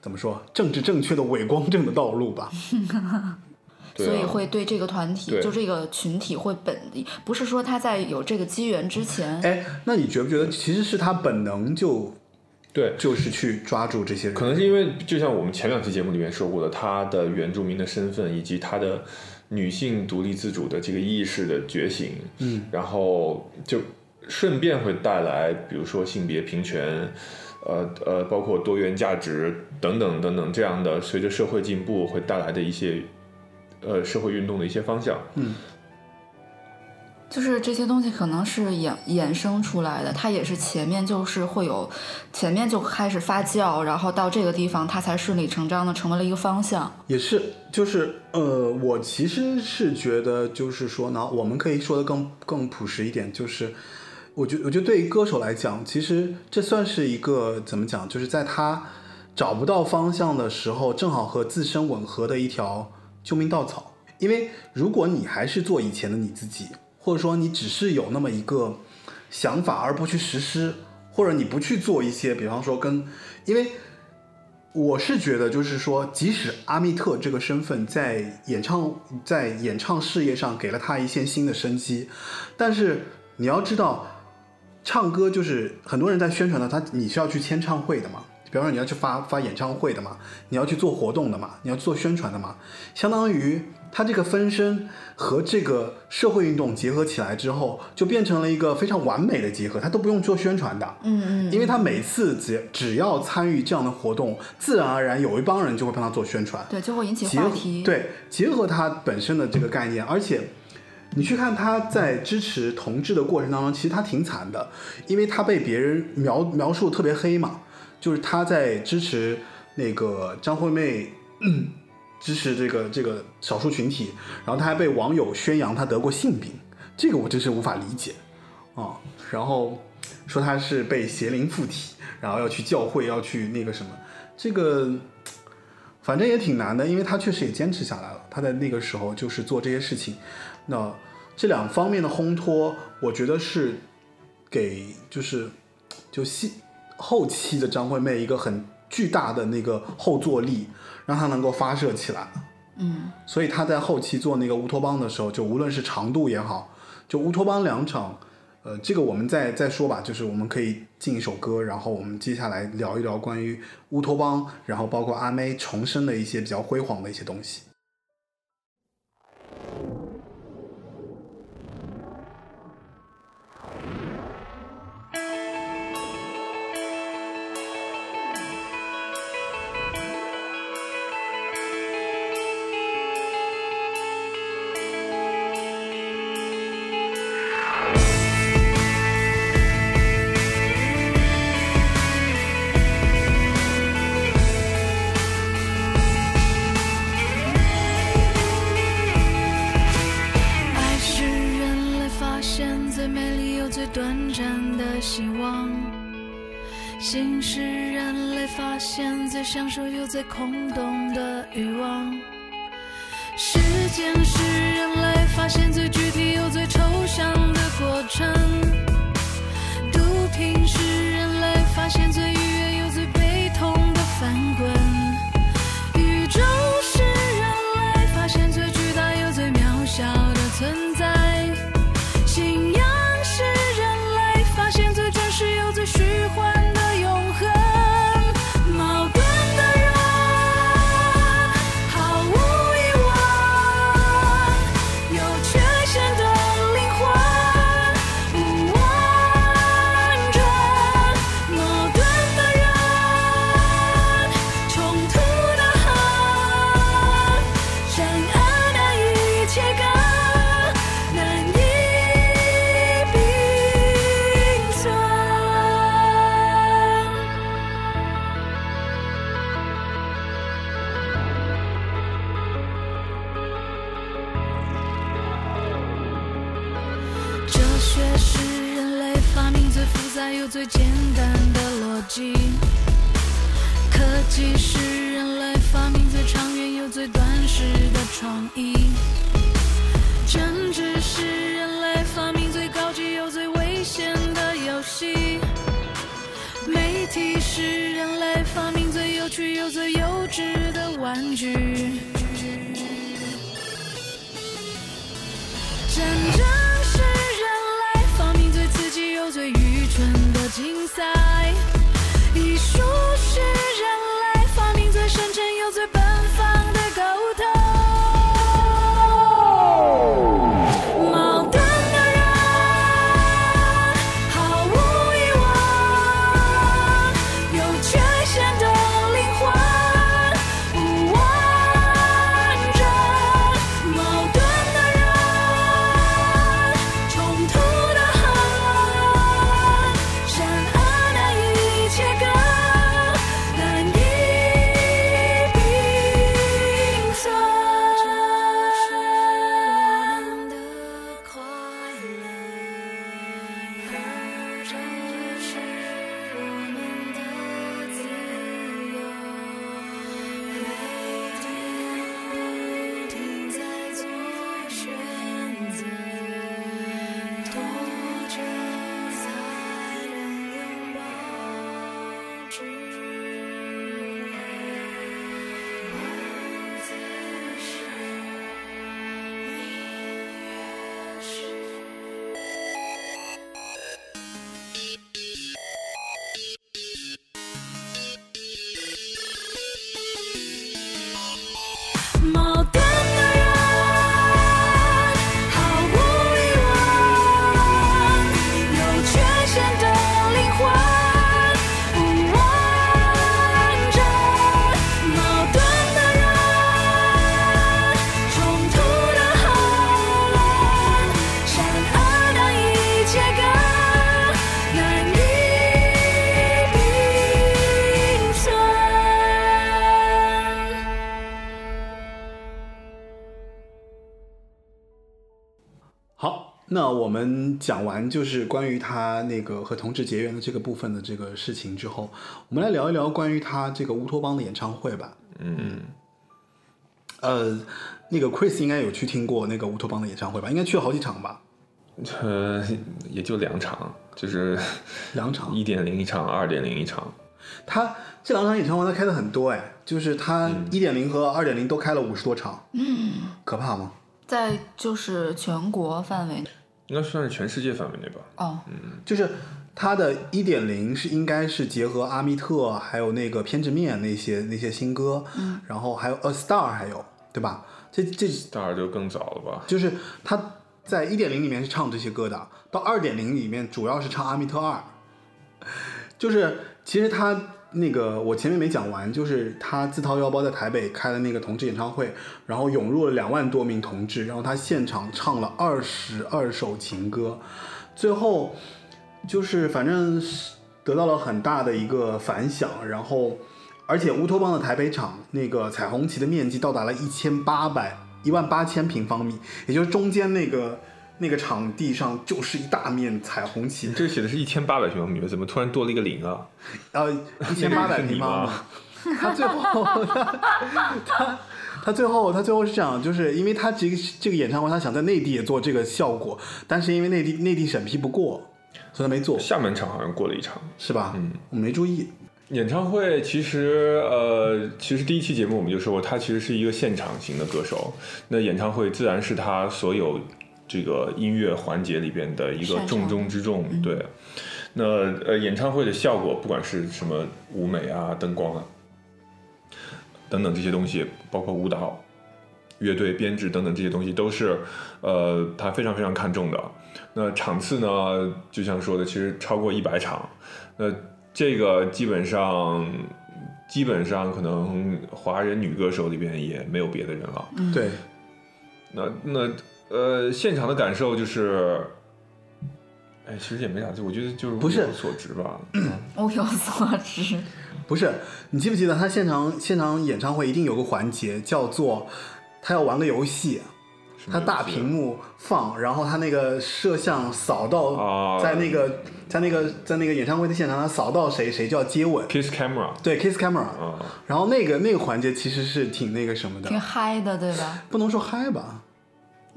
怎么说政治正确的伪光正的道路吧。
所以会对这个团体，
对。
就这个群体会本不是说他在有这个机缘之前，
哎，那你觉不觉得其实是他本能就
对，
就是去抓住这些人？
可能是因为就像我们前两期节目里面说过的，他的原住民的身份以及他的女性独立自主的这个意识的觉醒，
嗯，
然后就顺便会带来，比如说性别平权，呃呃，包括多元价值等等等等这样的，随着社会进步会带来的一些呃社会运动的一些方向。
嗯，
就是这些东西可能是衍衍生出来的，它也是前面就是会有，前面就开始发酵，然后到这个地方，它才顺理成章的成为了一个方向。
也是，就是呃，我其实是觉得，就是说呢，我们可以说的更更朴实一点，就是我觉我觉得对于歌手来讲，其实这算是一个怎么讲，就是在他找不到方向的时候，正好和自身吻合的一条救命稻草。因为如果你还是做以前的你自己，或者说你只是有那么一个想法而不去实施，或者你不去做一些，比方说跟，因为我是觉得就是说，即使阿密特这个身份在演唱在演唱事业上给了他一线新的生机，但是你要知道，唱歌就是很多人在宣传的，他你是要去签唱会的嘛。比方说你要去发发演唱会的嘛，你要去做活动的嘛，你要做宣传的嘛，相当于他这个分身和这个社会运动结合起来之后，就变成了一个非常完美的结合，他都不用做宣传的，
嗯嗯，
因为他每次只只要参与这样的活动，自然而然有一帮人就会帮他做宣传，
对，就会引起话题。，
对结合他本身的这个概念，而且你去看他在支持同志的过程当中，其实他挺惨的，因为他被别人描描述特别黑嘛，就是他在支持那个张惠妹。支持这个这个少数群体，然后他还被网友宣扬他得过性病，这个我真是无法理解啊、然后说他是被邪灵附体，然后要去教会，要去那个什么，这个反正也挺难的，因为他确实也坚持下来了。他在那个时候就是做这些事情，那这两方面的烘托，我觉得是给就是就戏后期的张惠妹一个很巨大的那个后坐力，让她能够发射起来。
嗯
所以她在后期做那个乌托邦的时候，就无论是长度也好，就乌托邦两场，呃，这个我们再再说吧，就是我们可以进一首歌，然后我们接下来聊一聊关于乌托邦，然后包括阿妹重生的一些比较辉煌的一些东西。
享受又最空洞的欲望，时间是人类发现最具体又最抽象的过程，毒品是人类发现最
们讲完就是关于他那个和同志结缘的这个部分的这个事情之后，我们来聊一聊关于他这个乌托邦的演唱会吧。
嗯，
呃，那个 Chris 应该有去听过那个乌托邦的演唱会吧？应该去了好几场吧？
呃，也就两场，就是
两场。
一点零一场，二点零一场。
他这两场演唱会他开的很多哎，就是他一点零和二点零都开了五十多场，嗯，可怕吗？
在就是全国范围内
应该算是全世界范围内吧。
哦，
就是它的一点零是应该是结合阿密特还有那个偏执面那些那些新歌，嗯，然后还有 A Star 还有对吧？这这
Star 就更早了吧？
就是他在一点零里面是唱这些歌的，到二点零里面主要是唱阿密特二，就是其实他那个我前面没讲完，就是他自掏腰包在台北开了那个同志演唱会，然后涌入了两万多名同志，然后他现场唱了二十二首情歌，最后就是反正得到了很大的一个反响，然后而且乌托邦的台北场那个彩虹旗的面积到达了一千八百一万八千平方米，也就是中间那个那个场地上就是一大面彩虹旗，
这写的是一千八百平方米，怎么突然多了一个零啊？
呃，一千八百平方米。他最后 他他他最后他最后是这样，就是因为他这个这个演唱会，他想在内地也做这个效果，但是因为内地内地审批不过，所以他没做，
厦门场好像过了一场。
是吧？嗯，我没注意。
演唱会其实呃，其实第一期节目我们就说过，他其实是一个现场型的歌手。那演唱会自然是他所有这个音乐环节里边的一个重中之重。对，那呃，演唱会的效果，不管是什么舞美啊、灯光啊等等这些东西，包括舞蹈、乐队编制等等这些东西，都是呃他非常非常看重的。那场次呢，就像说的，其实超过一百场。那这个基本上，基本上可能华人女歌手里边也没有别的人了。
对，
那那呃，现场的感受就是，哎，其实也没啥，就我觉得就是
不是。
物有所值吧。
物有所值。
不是，你记不记得他现场现场演唱会一定有个环节叫做他要玩个游戏，他大屏幕放，然后他那个摄像扫到
啊。
在那个在那个在那个演唱会的现场，他扫到谁谁就要接吻
，Kiss Camera
对，kiss camera，
啊，
然后那个那个环节其实是挺那个什么的。
挺，嗨的，对吧？
不能说嗨吧，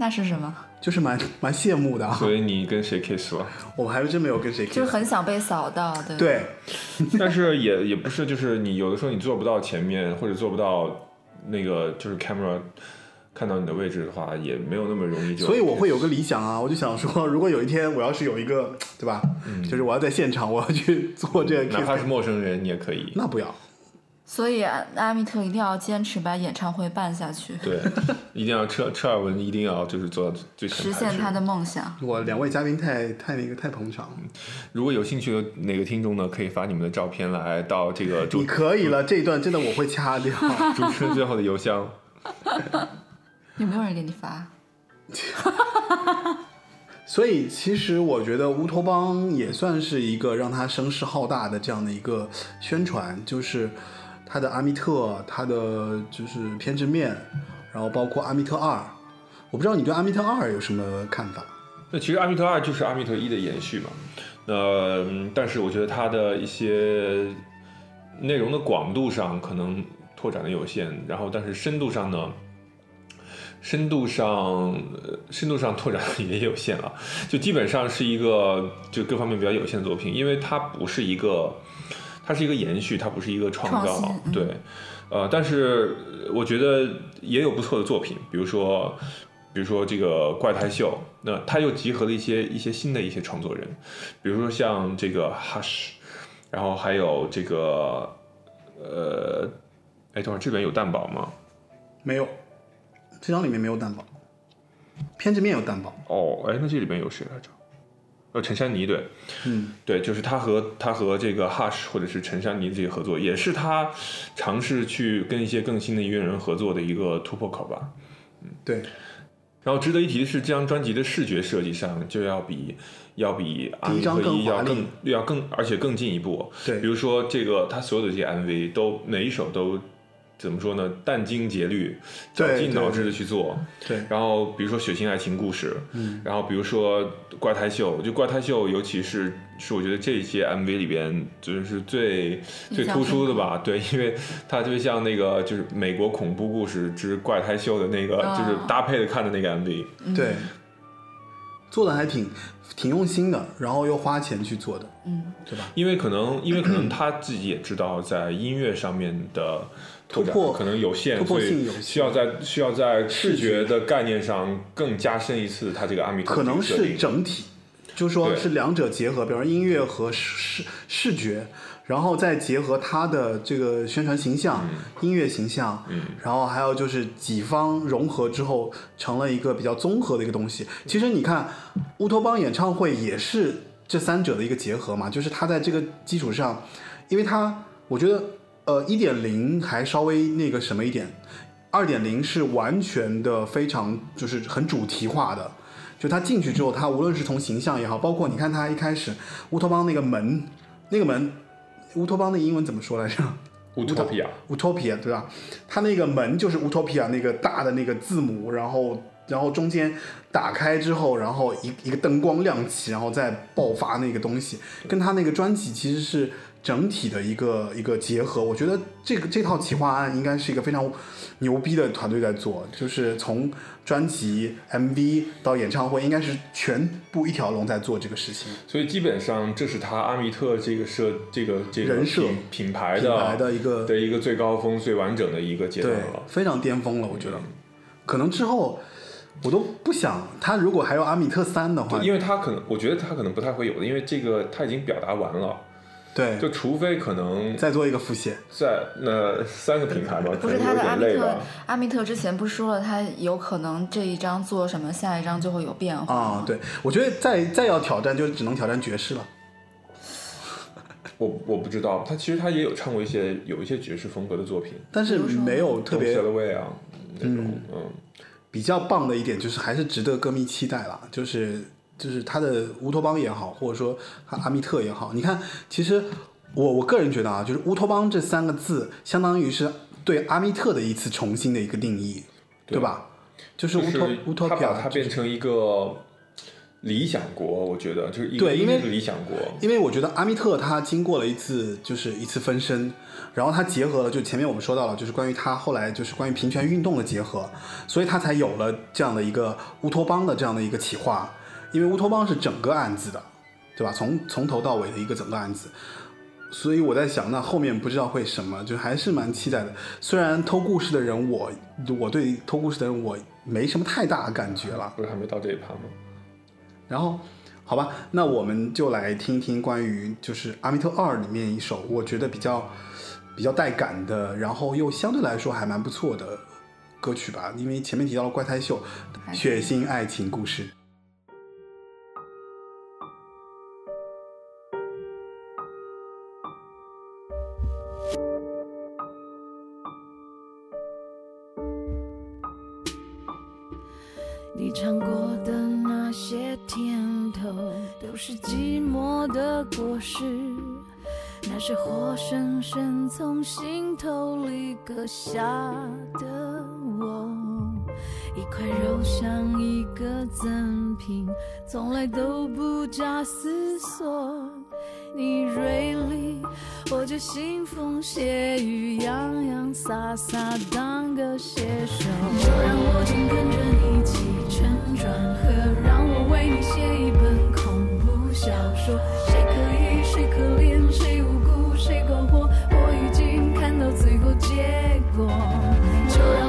那是什么？
就是蛮蛮羡慕的啊。
所以你跟谁 kiss 了？
我还真没有跟谁
就是
kiss，就
很想被扫到，对？
对，
但是也也不是，就是你有的时候你做不到前面，或者做不到那个就是 camera 看到你的位置的话，也没有那么容易就。
所以我会有个理想啊，我就想说，如果有一天我要是有一个，对吧？就是我要在现场，我要去做这个
哪怕是陌生人，你也可以。
那不要。
所以阿阿密特一定要坚持把演唱会办下去，
对，一定要车车尔文一定要就是做到最前
实现他的梦想。
我两位嘉宾太太那个太捧场了，
如果有兴趣的哪个听众呢，可以发你们的照片来到这个主
你可以了，这一段真的我会掐掉。
主持人最后的邮箱。
有没有人给你发？
所以其实我觉得乌托邦也算是一个让他声势浩大的这样的一个宣传，就是他的阿密特，他的就是偏执面，然后包括阿密特二。我不知道你对阿密特二有什么看法？
那其实阿密特二就是阿密特一的延续嘛。那、但是我觉得它的一些内容的广度上可能拓展的有限，然后但是深度上呢，深度上深度上拓展也有限啊，就基本上是一个就各方面比较有限的作品，因为它不是一个，它是一个延续，它不是一个创造，
创嗯
对，呃，但是我觉得也有不错的作品，比如说。比如说这个怪胎秀，那它又集合了一些一些新的一些创作人，比如说像这个 Hush，然后还有这个呃，哎，等会儿这边有蛋堡吗？
没有，这张里面没有蛋堡，偏执面有蛋堡。
哦，哎，那这里边有谁来着？呃，陈珊妮对，
嗯，
对，就是他和他和这个 Hush 或者是陈珊妮这些合作，也是他尝试去跟一些更新的音乐人合作的一个突破口吧。
嗯对，
然后值得一提的是，这张专辑的视觉设计上就要比要比阿
第一张
米特一
更
更要更，而且更进一步。
对
比如说这个他所有的这些 MV 都每一首都怎么说呢？殚精竭虑，绞尽脑汁的去做。
对
然后比如说血腥爱情故事，嗯，然后比如说怪胎秀，就怪胎秀，尤其是是我觉得这些 MV 里边就是最最突出的吧，对，因为它特别像那个就是美国恐怖故事之怪胎秀的那个，
啊。
就是搭配的看的那个 MV，
对，做的还挺挺用心的，然后又花钱去做的，
嗯，
对吧？
因为可能因为可能他自己也知道在音乐上面的拓展
突破
可能有限，
突破
所以
性有限
需要在需要在视
视觉
觉的概念上更加深一次他这个阿弥陀
可能是整体，就是说是两者结合，比方说音乐和视视觉，然后再结合它的这个宣传形象、音乐形象，
嗯
然后还有就是几方融合之后，成了一个比较综合的一个东西。其实你看，乌托邦演唱会也是这三者的一个结合嘛，就是它在这个基础上，因为它我觉得呃一点零还稍微那个什么一点，二点零是完全的非常就是很主题化的。就他进去之后，他无论是从形象也好，包括你看他一开始乌托邦那个门，那个门，乌托邦的英文怎么说来着？Utopia，Utopia 对吧？它那个门就是 Utopia 那个大的那个字母，然后然后中间打开之后，然后一一个灯光亮起，然后再爆发那个东西，跟他那个专辑其实是整体的一个一个结合。我觉得这个这套企划案应该是一个非常牛逼的团队在做，就是从专辑、MV 到演唱会，应该是全部一条龙在做这个事情。
所以基本上这是他阿密特这个设这个这个
人设
品品牌
品
的
牌的一个
的一个最高峰、最完整的一个阶段了，。
非常巅峰了，我觉得。可能之后我都不想，他如果还有阿米特三的话，，
因为他可能，我觉得他可能不太会有的，因为这个他已经表达完了，
对，
就除非可能
再做一个复写。
在那三个品牌吧，
不是他的阿密特阿密特之前不是说了，他有可能这一张做什么，下一张就会有变化
啊、
吗？
对，我觉得再再要挑战，就只能挑战爵士了。
我我不知道，他其实他也有唱过一些有一些爵士风格的作品，
但是没有特别
Sail Away 啊那种，嗯，
比较棒的一点，就是还是值得歌迷期待了。就是就是他的乌托邦也好，或者说他阿密特也好，你看，其实我我个人觉得啊，就是乌托邦这三个字，相当于是对阿密特的一次重新的一个定义，对吧？就是乌托乌托比亚
他把它，变成一个理想国，我觉得就是
对因为
理想国，
因为我觉得阿密特他经过了一次就是一次分身，然后他结合了，就前面我们说到了，就是关于他后来就是关于平权运动的结合，所以他才有了这样的一个乌托邦的这样的一个企划。因为乌托邦是整个案子的，对吧？从从头到尾的一个整个案子，所以我在想，那后面不知道会什么，就还是蛮期待的。虽然偷故事的人我，我对偷故事的人我没什么太大的感觉了。
不是还没到这一趴吗？
然后，好吧，那我们就来听一听关于就是《阿弥特二》里面一首我觉得比较比较带感的，然后又相对来说还蛮不错的歌曲吧。因为前面提到了怪胎秀，血腥爱情故事。
你尝过的那些甜头，都是寂寞的果实。那是活生生从心头里割下的我，一块肉像一个赠品，从来都不假思索。你锐利，我就腥风血雨，洋洋洒洒当个写手。就让我紧跟着你起承转合，让我为你写一本恐怖小说。谁可疑，谁可怜，谁无辜，谁苟活，我已经看到最后结果。就让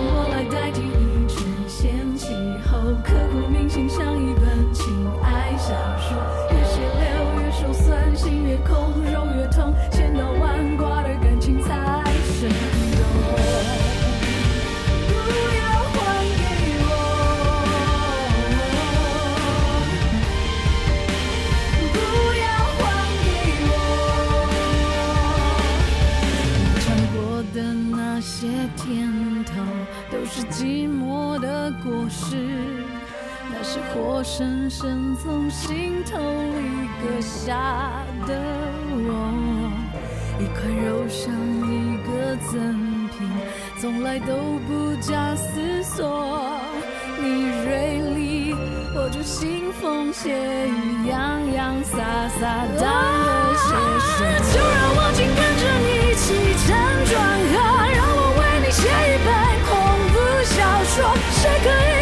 寂寞的果实。那是活生生从心头里割下的我，一块肉像一个赠品，从来都不假思索。你锐利，我就腥风血雨，洋洋洒洒当个写手。就让我紧跟着你起承转合，说。谁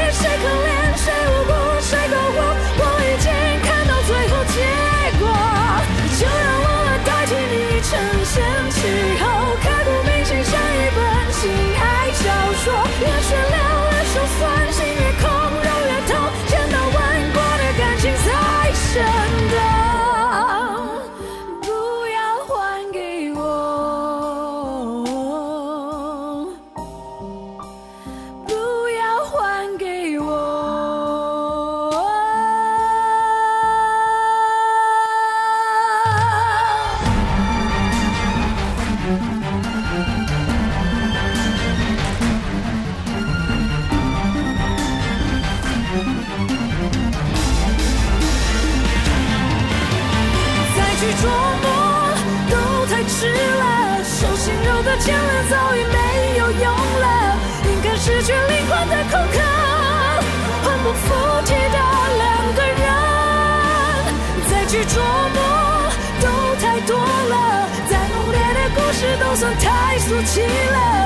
起了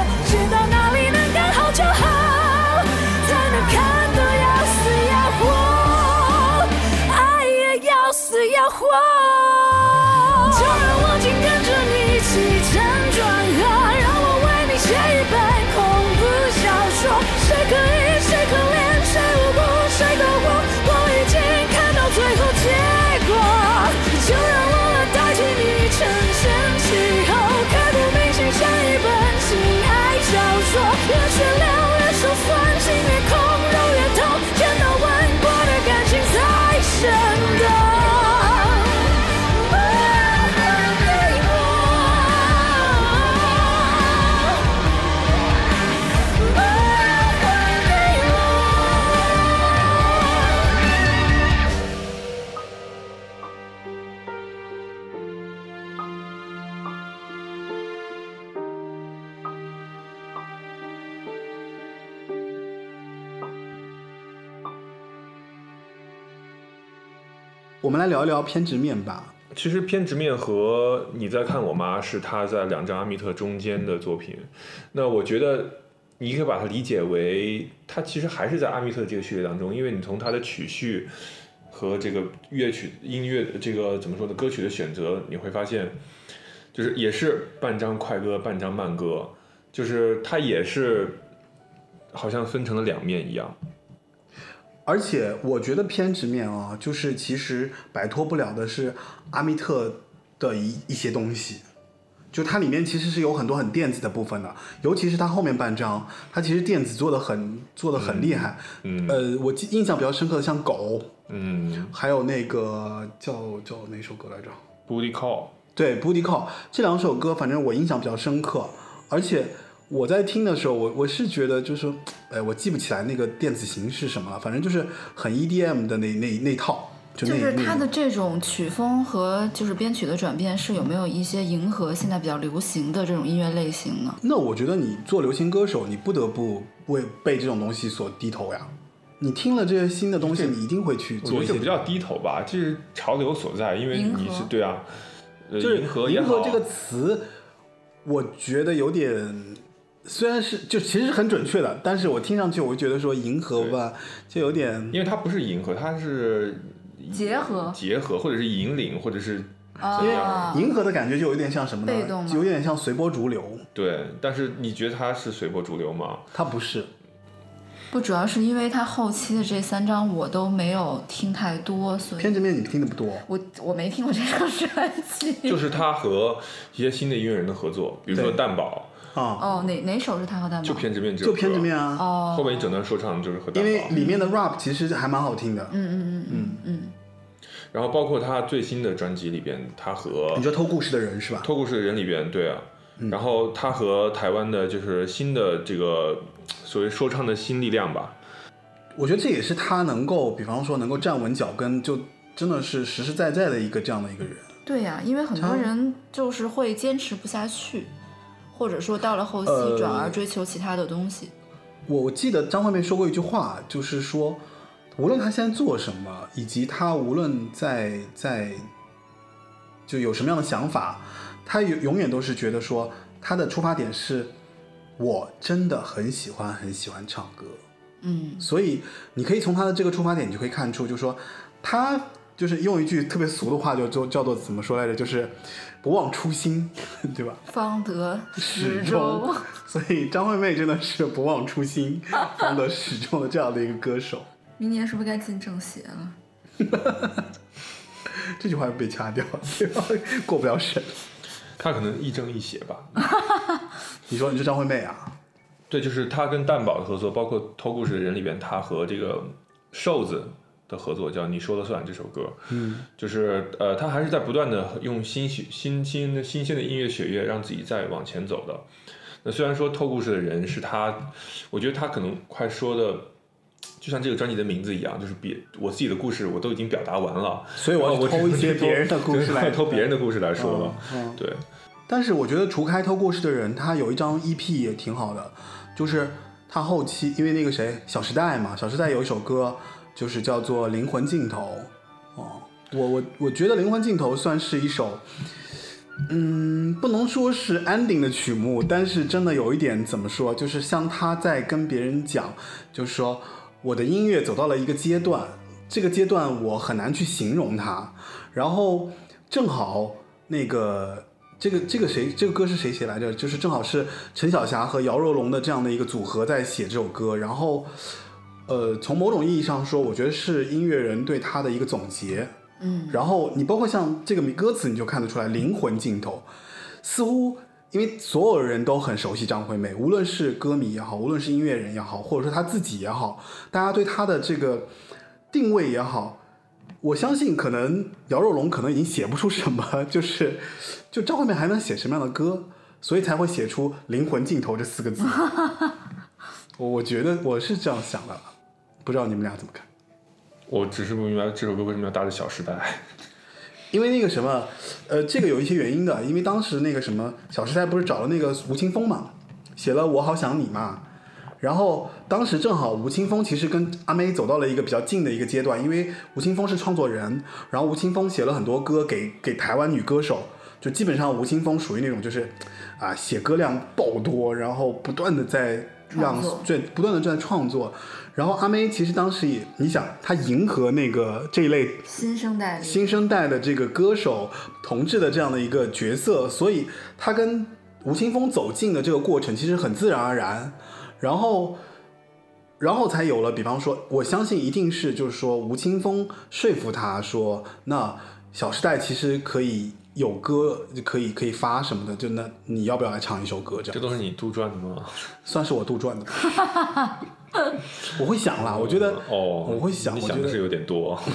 我
们来聊一聊偏执面吧。
其实《偏执面》和你在看我妈是他在两张阿密特中间的作品，那我觉得你可以把它理解为，它其实还是在阿密特这个序列当中，因为你从它的曲序和这个乐曲音乐这个怎么说呢，歌曲的选择，你会发现，就是也是半张快歌，半张慢歌，就是它也是好像分成了两面一样。
而且我觉得偏执面啊，就是其实摆脱不了的是阿密特的一一些东西，就它里面其实是有很多很电子的部分的，尤其是它后面半张，它其实电子做的很做的很厉害。
嗯
呃，我记印象比较深刻的像狗，
嗯。
还有那个叫叫哪首歌来着
？，Booty Call，
对，Booty Call 这两首歌，反正我印象比较深刻，而且我在听的时候，我我是觉得就是说，哎，我记不起来那个电子型是什么了，反正就是很 EDM 的那那那套，就
是
那
它的这种曲风和就是编曲的转变，是有没有一些迎合现在比较流行的这种音乐类型呢？
那我觉得你做流行歌手，你不得不为被这种东西所低头呀。你听了这些新的东西，你一定会去
我觉
做一些
得这不叫低头吧，这是潮流所在，因为你是对啊，呃
就是
迎合
迎合这个词，我觉得有点，虽然是就其实是很准确的，但是我听上去我就觉得说银河吧，就有点
因为它不是银河，它是
结合
结合，或者是引领，或者是怎样？
啊，
迎合的感觉就有点像什么呢？有点像随波逐流，
对。但是你觉得它是随波逐流吗？
它不是。
不主要是因为它后期的这三张我都没有听太多，所以
偏执面你听的不多，
我我没听过这张专辑。
就是他和一些新的音乐人的合作，比如说
对
蛋堡，
啊，
哦，哪哪首是他和蛋堡？
就偏执面这
就偏执面，啊，
哦，
后面一整段说唱就是和蛋
因为，里面的 rap 其实还蛮好听的。
嗯嗯嗯嗯嗯，
然后包括他最新的专辑里边，他和
你说偷故事的人是吧？
偷故事的人里边，对啊，然后他和台湾的就是新的这个所谓说唱的新力量吧，
我觉得这也是他能够，比方说能够站稳脚跟，就真的是实实在在的一个这样的一个人。
对呀、因为很多人就是会坚持不下去，或或者说到了后期
呃
转而追求其他的东西？
我我记得张惠妹说过一句话，就是说，无论她现在做什么，以及她无论在在就有什么样的想法，她永永远都是觉得说，她的出发点是，我真的很喜欢很喜欢唱歌，
嗯
所以你可以从她的这个出发点，你就可以看出，就是说，她就是用一句特别俗的话，就就叫做怎么说来着，就是不忘初心，对吧？
方得
始
始
终
终。，
所以张惠妹真的是不忘初心、方得始终的这样的一个歌手。
明年是不是该进政协了？
这句话被掐掉，对吧？过不了审。
他可能亦正亦邪吧。
你说你是张惠妹啊？
对，就是他跟蛋宝的合作，包括《偷故事的人》里边，他和这个瘦子的合作叫《你说了算》这首歌，
嗯，
就是呃，他还是在不断的用新血、新新的新鲜的音乐血液，让自己再往前走的。那虽然说《偷故事的人》是他，我觉得他可能快说的，就像这个专辑的名字一样，就是别我自己的故事我都已经表达完了，
所以我要偷一些别人的故事来。
偷别人的故事来说了。
嗯
对，
但是我觉得除开偷故事的人，他有一张 EP 也挺好的，就是他后期因为那个谁，小时代嘛，小时代有一首歌就是叫做《灵魂尽头》哦，我我我觉得《灵魂尽头》算是一首。嗯，不能说是 ending 的曲目，但是真的有一点怎么说，就是像他在跟别人讲，就是说我的音乐走到了一个阶段，这个阶段我很难去形容它，然后正好那个这个这个谁这个歌是谁写来着？就是正好是陈小霞和姚若龙的这样的一个组合在写这首歌，然后呃，从某种意义上说，我觉得是音乐人对他的一个总结。
嗯，
然后你包括像这个歌词，你就看得出来灵魂尽头，似乎因为所有人都很熟悉张惠妹，无论是歌迷也好，无论是音乐人也好，或者说他自己也好，大家对她的这个定位也好，我相信可能姚若龙可能已经写不出什么，就是就张惠妹还能写什么样的歌，所以才会写出灵魂尽头这四个字。我我觉得我是这样想的，不知道你们俩怎么看？
我只是不明白这首歌为什么要搭着《小时代》。
因为那个什么，呃，这个有一些原因的。因为当时那个什么，《小时代》不是找了那个吴青峰嘛，写了《我好想你》嘛。然后当时正好吴青峰其实跟阿妹走到了一个比较近的一个阶段，因为吴青峰是创作人，然后吴青峰写了很多歌给给台湾女歌手，就基本上吴青峰属于那种就是啊写歌量爆多，然后不断的在让
创作
对不断的在创作。然后阿妹其实当时也，你想她迎合那个这一类
新生代里
新生代的这个歌手同志的这样的一个角色，所以她跟吴青峰走近的这个过程其实很自然而然，然后，然后才有了，比方说，我相信一定是就是说吴青峰说服他说，那《小时代》其实可以有歌可以可以发什么的，就那你要不要来唱一首歌这样？
这都是你杜撰的吗？
算是我杜撰的。我会想啦，我觉得
哦，
我会想
你想的是有点多。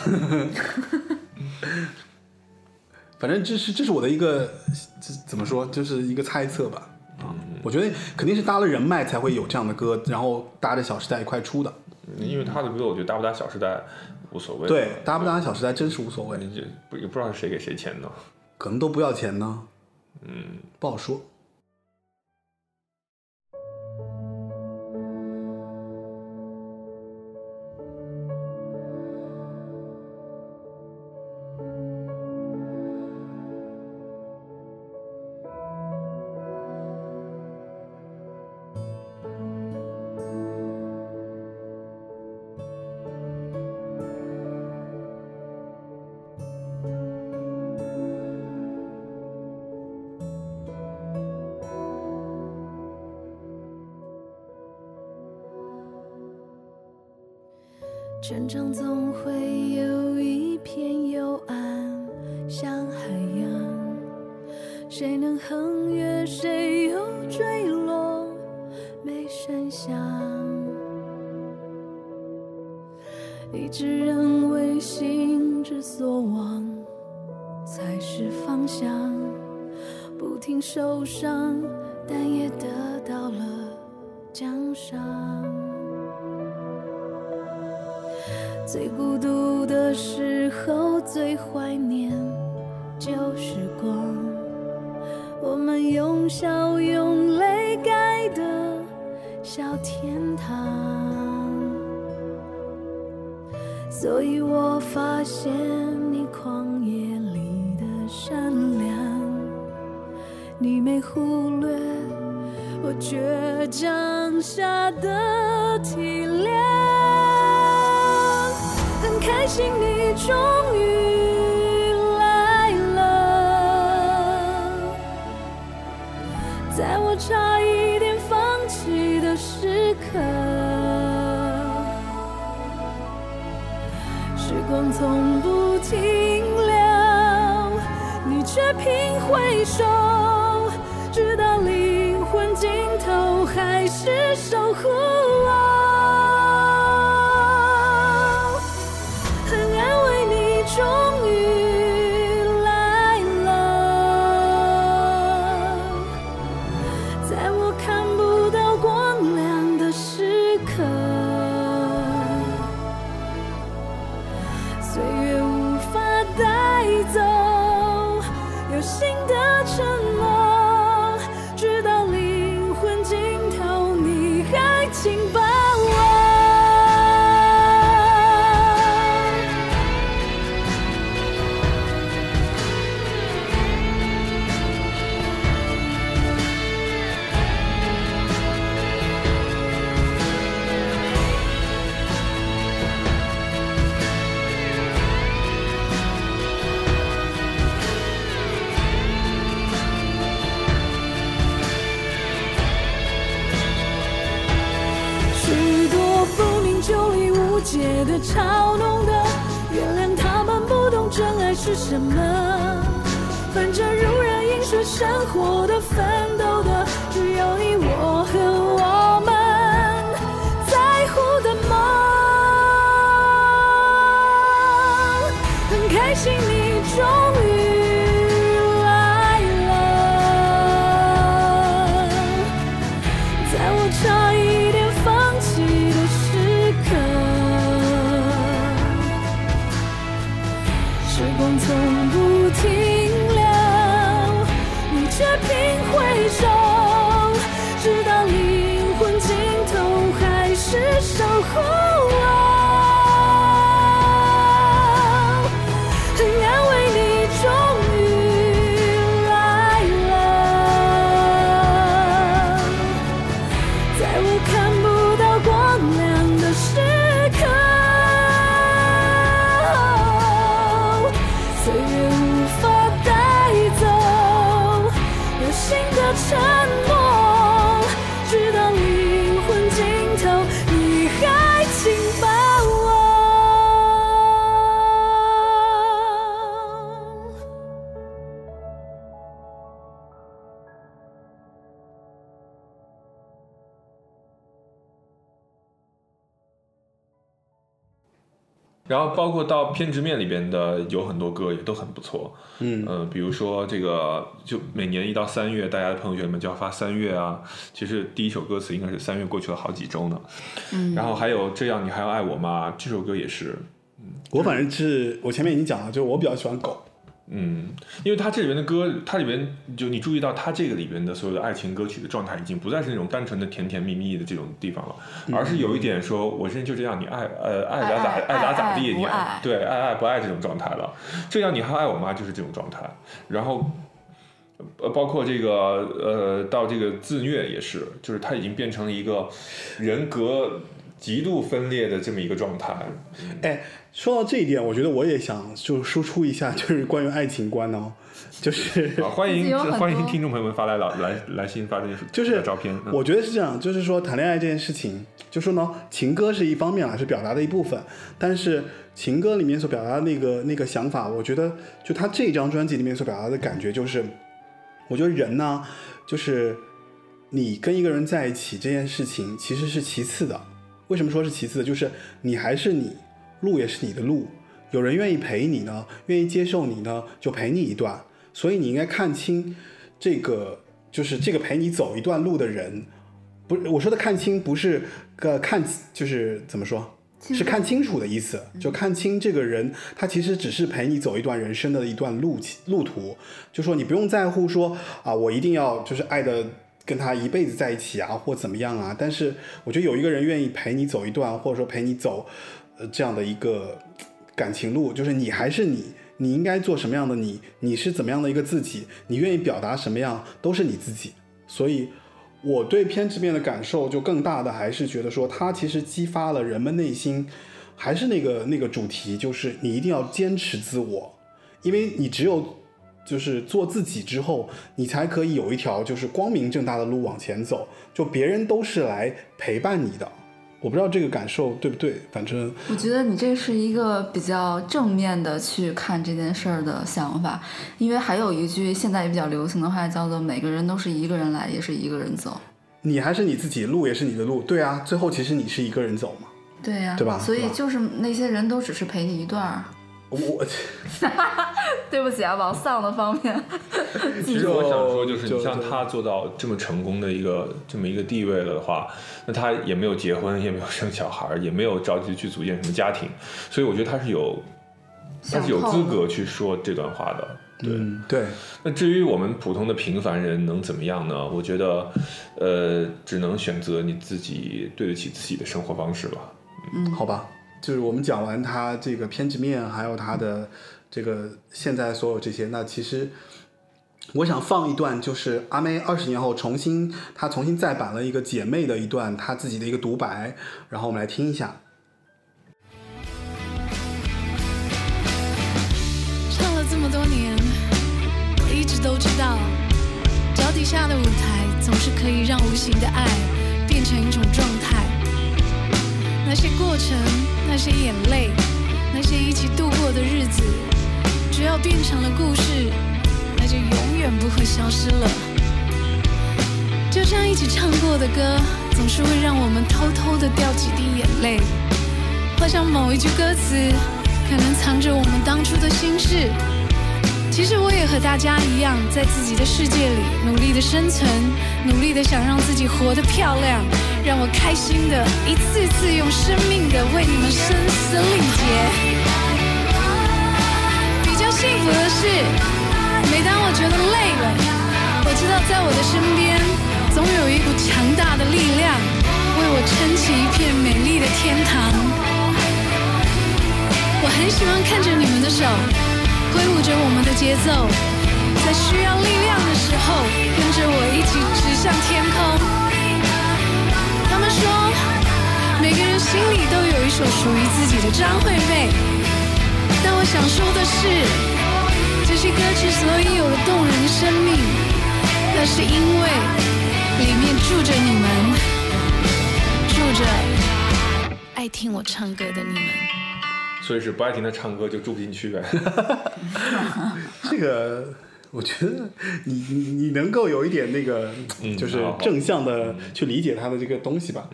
反正这是这是我的一个这怎么说，就是一个猜测吧。啊，我觉得肯定是搭了人脉才会有这样的歌，然后搭着《小时代》一块出的。
因为他的歌，我觉得搭不搭《小时代》无所谓。
对，搭不搭《小时代》真是无所谓，
你这不也不知道是谁给谁钱呢？
可能都不要钱呢，
嗯，
不好说。
你没忽略我倔强下的体谅。很开心你终于来了，在我差一点放弃的时刻。时光从不停留，你却频回首，守护生活的
然后包括到偏执面里边的有很多歌也都很不错，
嗯。
呃，比如说这个就每年一到三月，大家的朋友圈里面就要发三月啊，其实第一首歌词应该是三月过去了好几周呢，
嗯，
然后还有这样你还要爱我吗？这首歌也是，嗯
我反正是我前面已经讲了，就是我比较喜欢狗，
嗯，因为他这里面的歌，它里面就你注意到他这个里边的所有的爱情歌曲的状态，已经不再是那种单纯的甜甜蜜蜜的这种地方了，而是有一点说，我现在就这样，你爱呃爱咋咋
爱
咋咋地，你
爱
对爱爱不爱这种状态了。这样你还爱我妈？就是这种状态。然后呃，包括这个呃，到这个自虐也是，就是他已经变成了一个人格极度分裂的这么一个状态。
哎，说到这一点，我觉得我也想就输出一下，就是关于爱情观哦，就是
啊，欢迎欢迎听众朋友们发来来来来信发这些
就是
照片。嗯
我觉得是这样，就是说谈恋爱这件事情，就说呢，情歌是一方面啊，是表达的一部分，但是情歌里面所表达的那个那个想法，我觉得就他这张专辑里面所表达的感觉，就是我觉得人呢，就是你跟一个人在一起这件事情其实是其次的。为什么说是其次的？就是你还是你，路也是你的路，有人愿意陪你呢，愿意接受你呢，就陪你一段。所以你应该看清这个，就是这个陪你走一段路的人，不是我说的看清，不是个看，就是怎么说，是看清楚的意思，就看清这个人，他其实只是陪你走一段人生的一段路路途，就说你不用在乎说啊，我一定要就是爱的跟他一辈子在一起啊，或怎么样啊。但是我觉得有一个人愿意陪你走一段，或者说陪你走这样的一个感情路，就是你还是你，你应该做什么样的你，你是怎么样的一个自己，你愿意表达什么样，都是你自己。所以。我对偏执面的感受就更大的，还是觉得说它其实激发了人们内心，还是那个那个主题，就是你一定要坚持自我，因为你只有就是做自己之后，你才可以有一条就是光明正大的路往前走，就别人都是来陪伴你的。我不知道这个感受对不对，反正
我觉得你这是一个比较正面的去看这件事儿的想法，因为还有一句现在也比较流行的话叫做“每个人都是一个人来，也是一个人走
你还是你自己，路也是你的路，对啊，最后其实你是一个人走嘛。”。
对呀、
对吧
所以就是那些人都只是陪你一段儿。
我
对不起啊，往丧的方面。
其实我想说，就是你像他做到这么成功的一个这么一个地位了的话，那他也没有结婚，也没有生小孩，也没有着急去组建什么家庭，所以我觉得他是有他是有资格去说这段话的。对，
嗯对，
那至于我们普通的平凡人能怎么样呢？我觉得，呃，只能选择你自己对得起自己的生活方式吧。
嗯好吧，就是我们讲完他这个偏执面，还有他的这个现在所有这些，那其实我想放一段，就是阿妹二十年后重新她重新再版了一个姐妹的一段她自己的一个独白，然后我们来听一下。
唱了这么多年，我一直都知道，脚底下的舞台总是可以让无形的爱变成一种状态。那些过程，那些眼泪，那些一起度过的日子，只要变成了故事，那就永远不会消失了。就像一起唱过的歌，总是会让我们偷偷的掉几滴眼泪。或像某一句歌词，可能藏着我们当初的心事。其实我也和大家一样，在自己的世界里努力的生存，努力的想让自己活得漂亮，让我开心的一次次用生命的为你们声嘶力竭。比较幸福的是，每当我觉得累了，我知道在我的身边，总有一股强大的力量，为我撑起一片美丽的天堂。我很喜欢看着你们的手，挥舞着我们的节奏，在需要力量的时候，跟着我一起指向天空。他们说，每个人心里都有一首属于自己的张惠妹，但我想说的是，这些歌之所以有了动人的生命，那是因为里面住着你们，住着爱听我唱歌的你们。
所以是不爱听他唱歌就住不进去呗。
这个我觉得你你你能够有一点那个，
嗯
就是正向的去理解他的这个东西吧。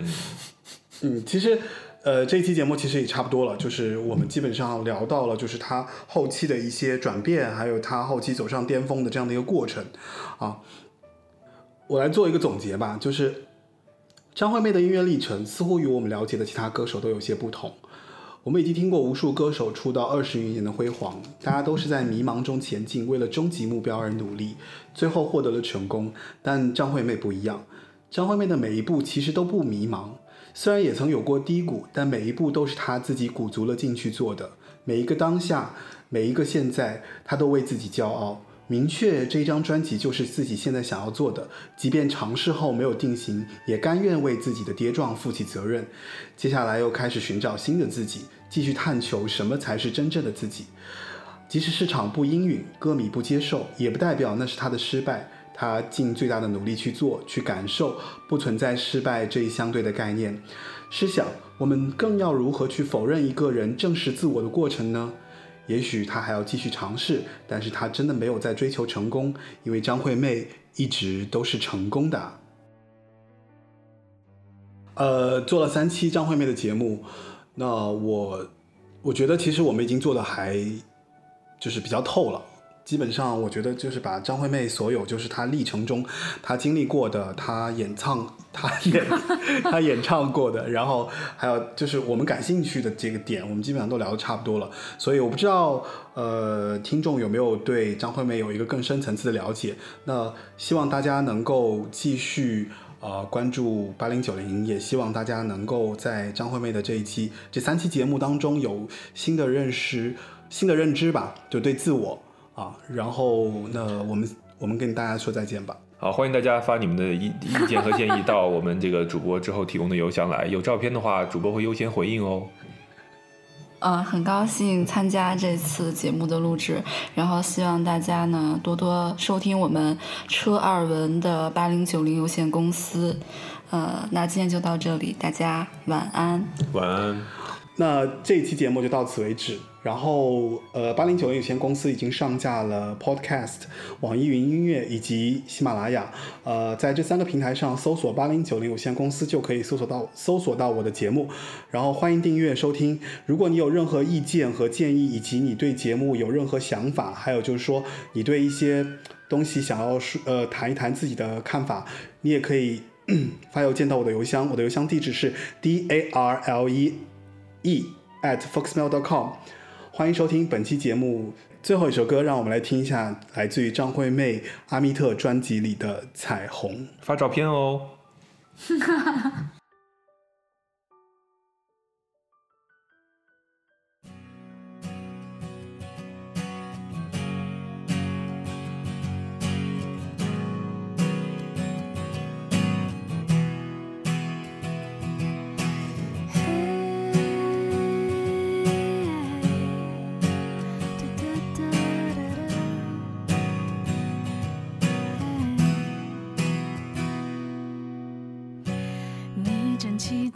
嗯，其实。呃，这一期节目其实也差不多了，就是我们基本上聊到了，就是他后期的一些转变，还有他后期走上巅峰的这样的一个过程，啊，我来做一个总结吧，就是张惠妹的音乐历程似乎与我们了解的其他歌手都有些不同。我们已经听过无数歌手出道二十余年的辉煌，大家都是在迷茫中前进，为了终极目标而努力，最后获得了成功。但张惠妹不一样，张惠妹的每一步其实都不迷茫，虽然也曾有过低谷，但每一步都是她自己鼓足了劲去做的。每一个当下，每一个现在，她都为自己骄傲。明确这张专辑就是自己现在想要做的，即便尝试后没有定型，也甘愿为自己的跌撞负起责任。接下来又开始寻找新的自己，继续探求什么才是真正的自己。即使市场不应允，歌迷不接受，也不代表那是他的失败。他尽最大的努力去做，去感受，不存在失败这一相对的概念。试想，我们更要如何去否认一个人正视自我的过程呢？也许他还要继续尝试，但是他真的没有在追求成功，因为张惠妹一直都是成功的。呃，做了三期张惠妹的节目，那我我觉得其实我们已经做的还就是比较透了，基本上我觉得就是把张惠妹所有就是她历程中她经历过的，她演唱她演 她演唱过的，然后还有就是我们感兴趣的这个点，我们基本上都聊得差不多了。所以我不知道呃听众有没有对张惠妹有一个更深层次的了解。那希望大家能够继续。呃，关注八零九零，也希望大家能够在张惠妹的这一期、这三期节目当中有新的认识、新的认知吧，就对自我啊。然后，那我们我们跟大家说再见吧。
好，欢迎大家发你们的意意见和建议到我们这个主播之后提供的邮箱来。有照片的话，主播会优先回应哦。
嗯，很高兴参加这次节目的录制，然后希望大家呢多多收听我们车二文的八零九零有限公司。呃，那今天就到这里，大家晚安。
晚安。
那这一期节目就到此为止。然后，呃，八零九零有限公司已经上架了 Podcast、网易云音乐以及喜马拉雅。呃，在这三个平台上搜索“八零九零有限公司”就可以搜索到搜索到我的节目。然后欢迎订阅收听。如果你有任何意见和建议，以及你对节目有任何想法，还有就是说你对一些东西想要说呃谈一谈自己的看法，你也可以 发邮件到我的邮箱。我的邮箱地址是 d a r l e e at foxmail.com。欢迎收听本期节目最后一首歌，让我们来听一下来自于张惠妹《阿密特》专辑里的《彩虹》。
发照片哦。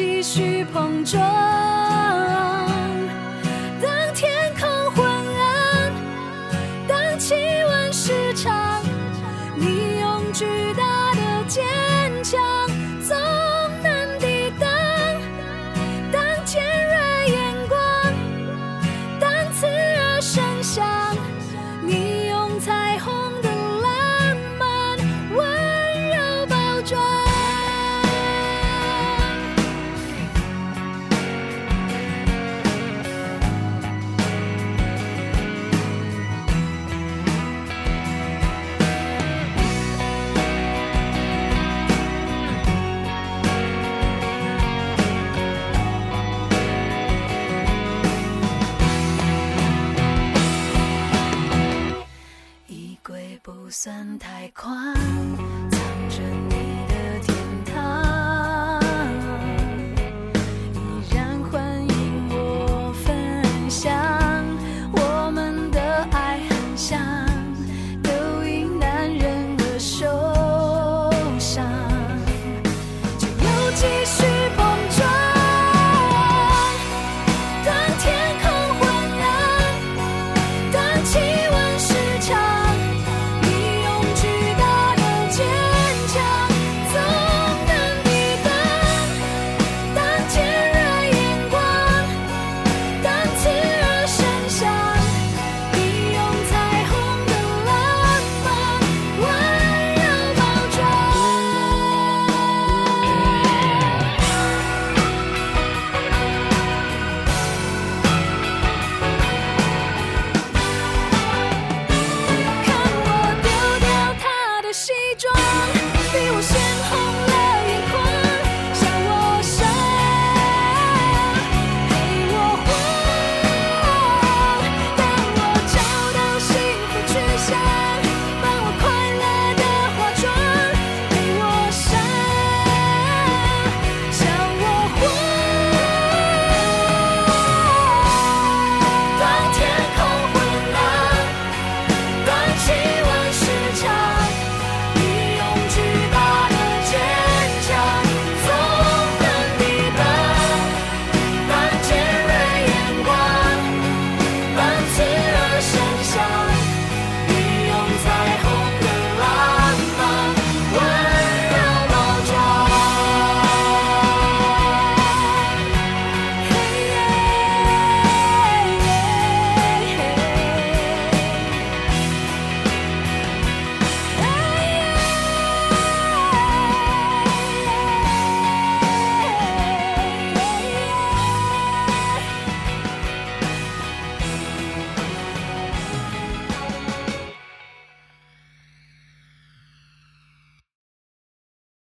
继续碰撞。